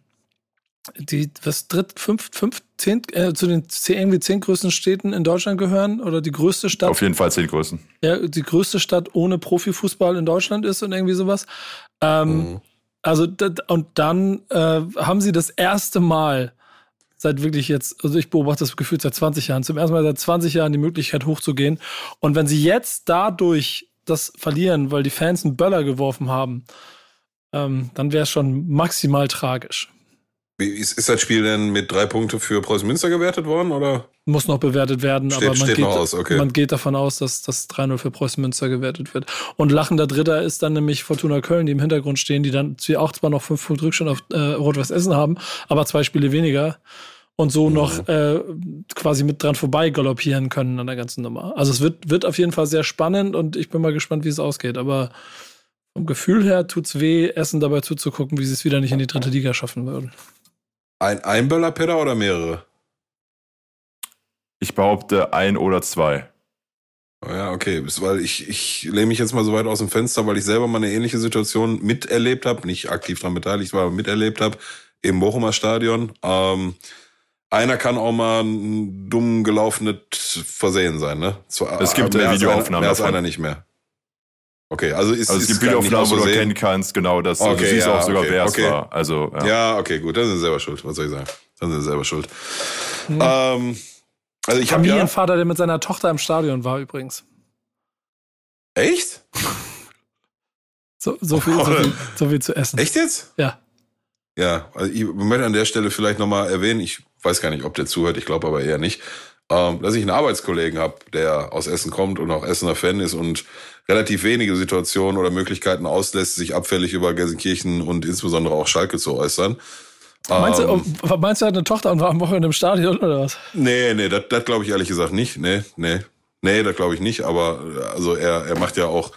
die was dritt, fünf, fünf, zehn, äh, zu den zehn, irgendwie zehn größten Städten in Deutschland gehören oder die größte Stadt. Auf jeden Fall zehn größten. Ja, die größte Stadt ohne Profifußball in Deutschland ist und irgendwie sowas. Ähm, mhm. Also und dann äh, haben sie das erste Mal seit wirklich jetzt, also ich beobachte das gefühlt seit 20 Jahren, zum ersten Mal seit 20 Jahren die Möglichkeit hochzugehen. Und wenn sie jetzt dadurch das verlieren, weil die Fans einen Böller geworfen haben, ähm, dann wäre es schon maximal tragisch. Ist, ist das Spiel denn mit drei Punkten für Preußen Münster gewertet worden? Oder? Muss noch bewertet werden, steht, aber man, geht, aus, okay. man geht davon aus, dass das 3-0 für Preußen Münster gewertet wird. Und lachender Dritter ist dann nämlich Fortuna Köln, die im Hintergrund stehen, die dann auch zwar noch fünf Punkte Rückstand auf äh, Rot-Weiß Essen haben, aber zwei Spiele weniger und so mhm. noch äh, quasi mit dran vorbei galoppieren können an der ganzen Nummer. Also es wird, wird auf jeden Fall sehr spannend und ich bin mal gespannt, wie es ausgeht. Aber vom Gefühl her tut es weh, Essen dabei zuzugucken, wie sie es wieder nicht in die dritte Liga schaffen würden. Ein Einböller-Pedder oder mehrere? Ich behaupte ein oder zwei. Ja, okay, weil ich, ich lehne mich jetzt mal so weit aus dem Fenster, weil ich selber mal eine ähnliche Situation miterlebt habe, nicht aktiv daran beteiligt war, aber miterlebt habe im Bochumer Stadion. Ähm, einer kann auch mal ein dumm gelaufenes Versehen sein, ne? Zwar, es gibt äh, Videoaufnahmen. Mehr als einer nicht mehr. Okay, also ist also es ist gibt Videoaufnahmen, wo du erkennen kannst, genau, dass okay, du siehst ja, auch sogar, okay, wer okay. es war. Also, ja. ja, okay, gut, dann sind sie selber schuld. Was soll ich sagen? Dann sind sie selber schuld. Mhm. Ähm, also ich Familienvater, ja, der mit seiner Tochter im Stadion war übrigens. Echt? So, so, viel, so, viel, so viel zu essen. Echt jetzt? Ja. Ja, also ich möchte an der Stelle vielleicht nochmal erwähnen, ich weiß gar nicht, ob der zuhört, ich glaube aber eher nicht, ähm, dass ich einen Arbeitskollegen habe, der aus Essen kommt und auch Essener Fan ist und relativ wenige Situationen oder Möglichkeiten auslässt, sich abfällig über Gelsenkirchen und insbesondere auch Schalke zu äußern. Meinst du, ähm, meinst du, er hat eine Tochter und war am Wochenende im Stadion oder was? Nee, nee, das, das glaube ich ehrlich gesagt nicht. Nee, nee. Nee, das glaube ich nicht, aber also er, er macht ja auch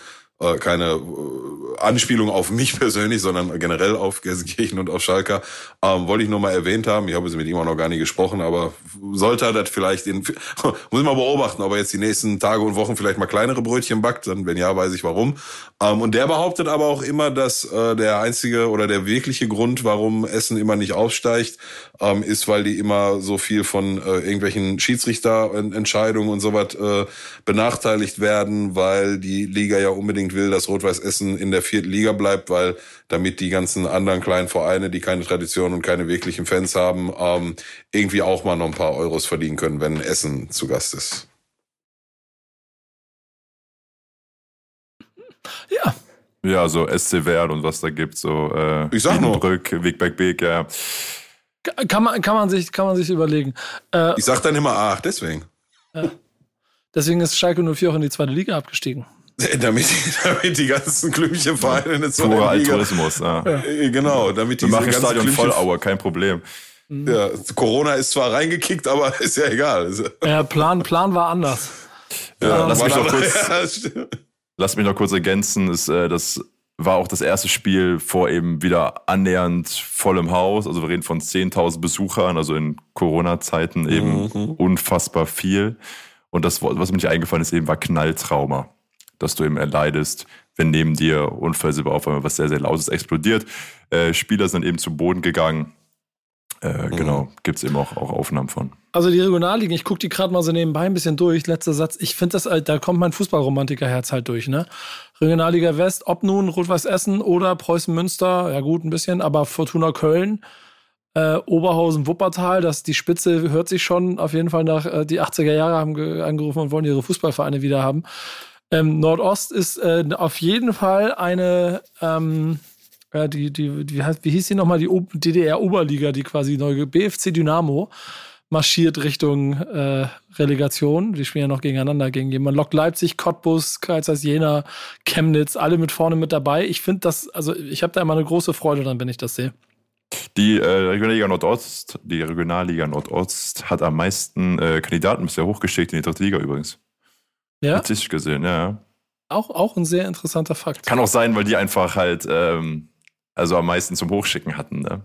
äh, keine äh, Anspielung auf mich persönlich, sondern generell auf Gelsenkirchen und auf Schalker. Ähm, wollte ich nur mal erwähnt haben. Ich habe es mit ihm auch noch gar nicht gesprochen, aber sollte er das vielleicht in, muss ich mal beobachten, ob er jetzt die nächsten Tage und Wochen vielleicht mal kleinere Brötchen backt, dann wenn ja, weiß ich warum. Ähm, und der behauptet aber auch immer, dass äh, der einzige oder der wirkliche Grund, warum Essen immer nicht aufsteigt, ähm, ist, weil die immer so viel von äh, irgendwelchen Schiedsrichterentscheidungen und sowas äh, benachteiligt werden, weil die Liga ja unbedingt will, dass Rot-Weiß Essen in der vierten Liga bleibt, weil damit die ganzen anderen kleinen Vereine, die keine Tradition und keine wirklichen Fans haben, ähm, irgendwie auch mal noch ein paar Euros verdienen können, wenn Essen zu Gast ist. Ja. Ja, so SC Wert und was da gibt, so äh, ich sag nur. Brück, Wegberg Beek, ja. Kann man, kann man, sich, kann man sich überlegen. Äh, ich sag dann immer ach, deswegen. Ja. Deswegen ist Schalke 04 auch in die zweite Liga abgestiegen. Damit, damit die ganzen glücklichen Vereine in der zweiten Liga. Altruismus, ja. ja. Äh, genau, damit die Wir machen Stadion Vollauer, kein Problem. Ja, Corona ist zwar reingekickt, aber ist ja egal. Ja, Plan, Plan war anders. Ja, ähm, lass, mich noch kurz, lass mich noch kurz ergänzen. Ist, äh, das war auch das erste Spiel vor eben wieder annähernd vollem Haus. Also wir reden von 10.000 Besuchern, also in Corona-Zeiten eben mhm. unfassbar viel. Und das, was mir nicht eingefallen ist, eben war Knalltrauma, dass du eben erleidest, wenn neben dir unfallsicher auf einmal was sehr, sehr Lautes explodiert. Äh, Spieler sind eben zu Boden gegangen. Äh, mhm. Genau, gibt es eben auch, auch Aufnahmen von. Also die Regionalligen, ich gucke die gerade mal so nebenbei ein bisschen durch. Letzter Satz, ich finde das, da kommt mein Fußballromantikerherz halt durch, ne? Regionalliga West, ob nun Rot-Weiß Essen oder Preußen Münster, ja gut, ein bisschen, aber Fortuna Köln, äh, Oberhausen Wuppertal, das, die Spitze hört sich schon auf jeden Fall nach, äh, die 80er Jahre haben angerufen und wollen ihre Fußballvereine wieder haben. Ähm, Nordost ist äh, auf jeden Fall eine, ähm, ja, die, die, die, wie hieß die nochmal, die DDR-Oberliga, die quasi neue BFC Dynamo marschiert Richtung äh, Relegation. Die spielen ja noch gegeneinander gegen jemanden. Lok Leipzig, Cottbus, Kaisers Jena, Chemnitz, alle mit vorne mit dabei. Ich finde das, also ich habe da immer eine große Freude dran, wenn ich das sehe. Die äh, Regionalliga Nordost, die Regionalliga Nordost hat am meisten äh, Kandidaten bisher hochgeschickt in die dritte Liga übrigens. Ja. Statistisch gesehen, ja. Auch, auch ein sehr interessanter Fakt. Kann auch sein, weil die einfach halt ähm, also am meisten zum Hochschicken hatten, ne?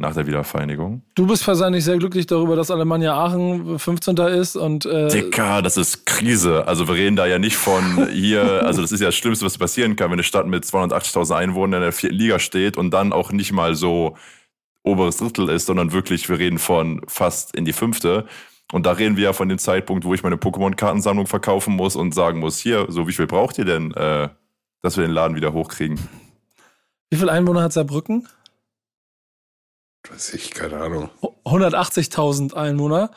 nach der Wiedervereinigung. Du bist wahrscheinlich sehr glücklich darüber, dass Alemannia Aachen 15. ist und äh Dicker, das ist Krise. Also wir reden da ja nicht von hier, also das ist ja das Schlimmste, was passieren kann, wenn eine Stadt mit 280.000 Einwohnern in der vierten Liga steht und dann auch nicht mal so oberes Drittel ist, sondern wirklich, wir reden von fast in die fünfte. Und da reden wir ja von dem Zeitpunkt, wo ich meine Pokémon-Kartensammlung verkaufen muss und sagen muss, hier, so wie viel braucht ihr denn, äh, dass wir den Laden wieder hochkriegen? Wie viele Einwohner hat Saarbrücken? Weiß ich, keine Ahnung. 180.000 Einwohner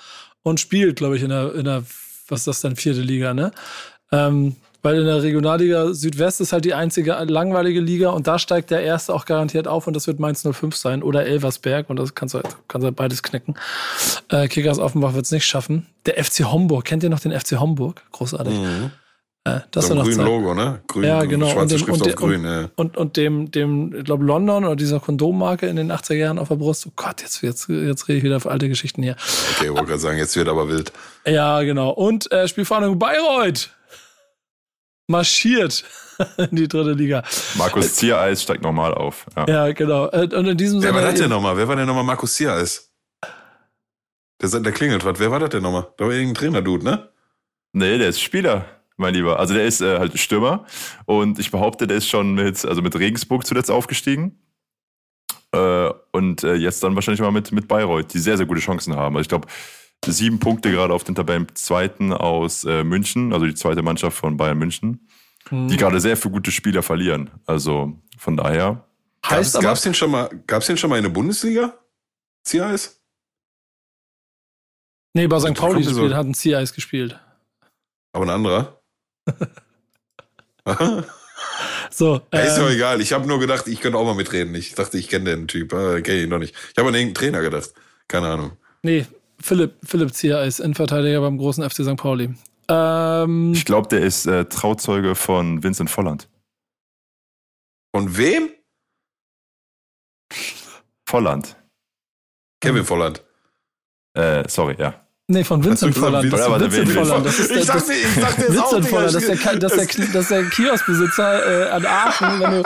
und spielt, glaube ich, in der, in der, was ist das denn, vierte Liga, ne? Ähm, weil in der Regionalliga Südwest ist halt die einzige langweilige Liga und da steigt der erste auch garantiert auf und das wird Mainz 05 sein oder Elversberg und das kannst du halt, kannst halt beides knicken. Äh, Kickers Offenbach wird es nicht schaffen. Der FC Homburg, kennt ihr noch den FC Homburg? Großartig. Mhm. Äh, das so ein grünes Logo, ne? Grün, ja, genau. Schwarze und dem, Schrift und, auf grün, und, ja. und, und dem, dem, ich glaube, London oder dieser Kondommarke in den 80er Jahren auf der Brust. Oh Gott, jetzt, jetzt, jetzt rede ich wieder für alte Geschichten hier. Okay, ich wollte gerade sagen, jetzt wird aber wild. Ja, genau. Und äh, Spielvereinigung Bayreuth marschiert in die dritte Liga. Markus Ziereis steigt nochmal auf. Ja, ja genau. Äh, und in diesem Wer Sinne. war das denn nochmal? Wer war denn nochmal Markus Ziereis? Der, der klingelt was. Wer war das denn nochmal? Da war irgendein Trainer-Dude, ne? Nee, der ist Spieler. mein Lieber. Also der ist äh, halt Stürmer und ich behaupte, der ist schon mit, also mit Regensburg zuletzt aufgestiegen. Äh, und äh, jetzt dann wahrscheinlich mal mit, mit Bayreuth, die sehr, sehr gute Chancen haben. Also ich glaube, sieben Punkte gerade auf den Tabellenzweiten aus äh, München, also die zweite Mannschaft von Bayern München, hm. die gerade sehr viele gute Spieler verlieren. Also von daher. Heißt gab's, gab's den schon mal, gab's den schon mal in der Bundesliga? CIS? Nee, bei St. Pauli gespielt, so. hat ein CIS gespielt. Aber ein anderer? so. Ja, ist ja ähm, egal. Ich habe nur gedacht, ich könnte auch mal mitreden. Ich dachte, ich kenne den Typ. Äh, kenne ihn noch nicht. Ich habe an irgendeinen Trainer gedacht. Keine Ahnung. Nee, Philipp, Philipp Zier ist Innenverteidiger beim großen FC St. Pauli. Ähm, ich glaube, der ist äh, Trauzeuge von Vincent Volland. Von wem? Volland. Kevin Volland. Äh, sorry, ja. Nee, von Vincent Volland. Das ist Vincent Volland. Das ist der, ich dachte, ich dachte jetzt Vincent Volland, das ist der, der, der Kioskbesitzer äh, an Aachen. Wenn du,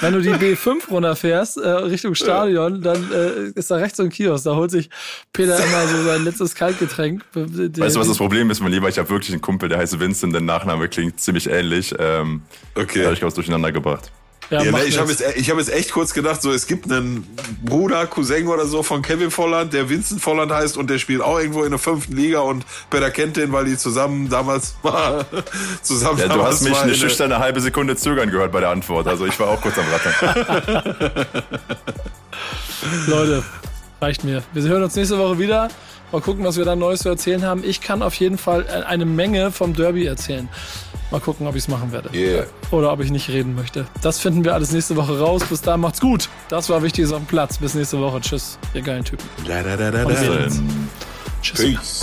wenn du die B5 runterfährst, äh, Richtung Stadion, dann äh, ist da rechts so ein Kiosk. Da holt sich Peter immer so sein letztes Kaltgetränk. Weißt du, was das Problem ist, mein Lieber? Ich habe wirklich einen Kumpel, der heißt Vincent, der Nachname klingt ziemlich ähnlich. Ähm, okay. Da habe ich was durcheinander gebracht. Ja, ja ne, ich habe jetzt, hab jetzt echt kurz gedacht, so es gibt einen Bruder, Cousin oder so von Kevin Volland, der Vincent Volland heißt und der spielt auch irgendwo in der fünften Liga und Peter kennt den, weil die zusammen damals mal zusammen. Ja, du hast mich eine schüchterne halbe Sekunde zögern gehört bei der Antwort. Also ich war auch kurz am Rattern. Leute, reicht mir. Wir hören uns nächste Woche wieder. Mal gucken, was wir da Neues zu erzählen haben. Ich kann auf jeden Fall eine Menge vom Derby erzählen. Mal gucken, ob ich es machen werde. Yeah. Oder ob ich nicht reden möchte. Das finden wir alles nächste Woche raus. Bis dahin macht's gut. Das war Wichtiges auf dem Platz. Bis nächste Woche. Tschüss, ihr geilen Typen. Da, da, da, da. Tschüss. Peace.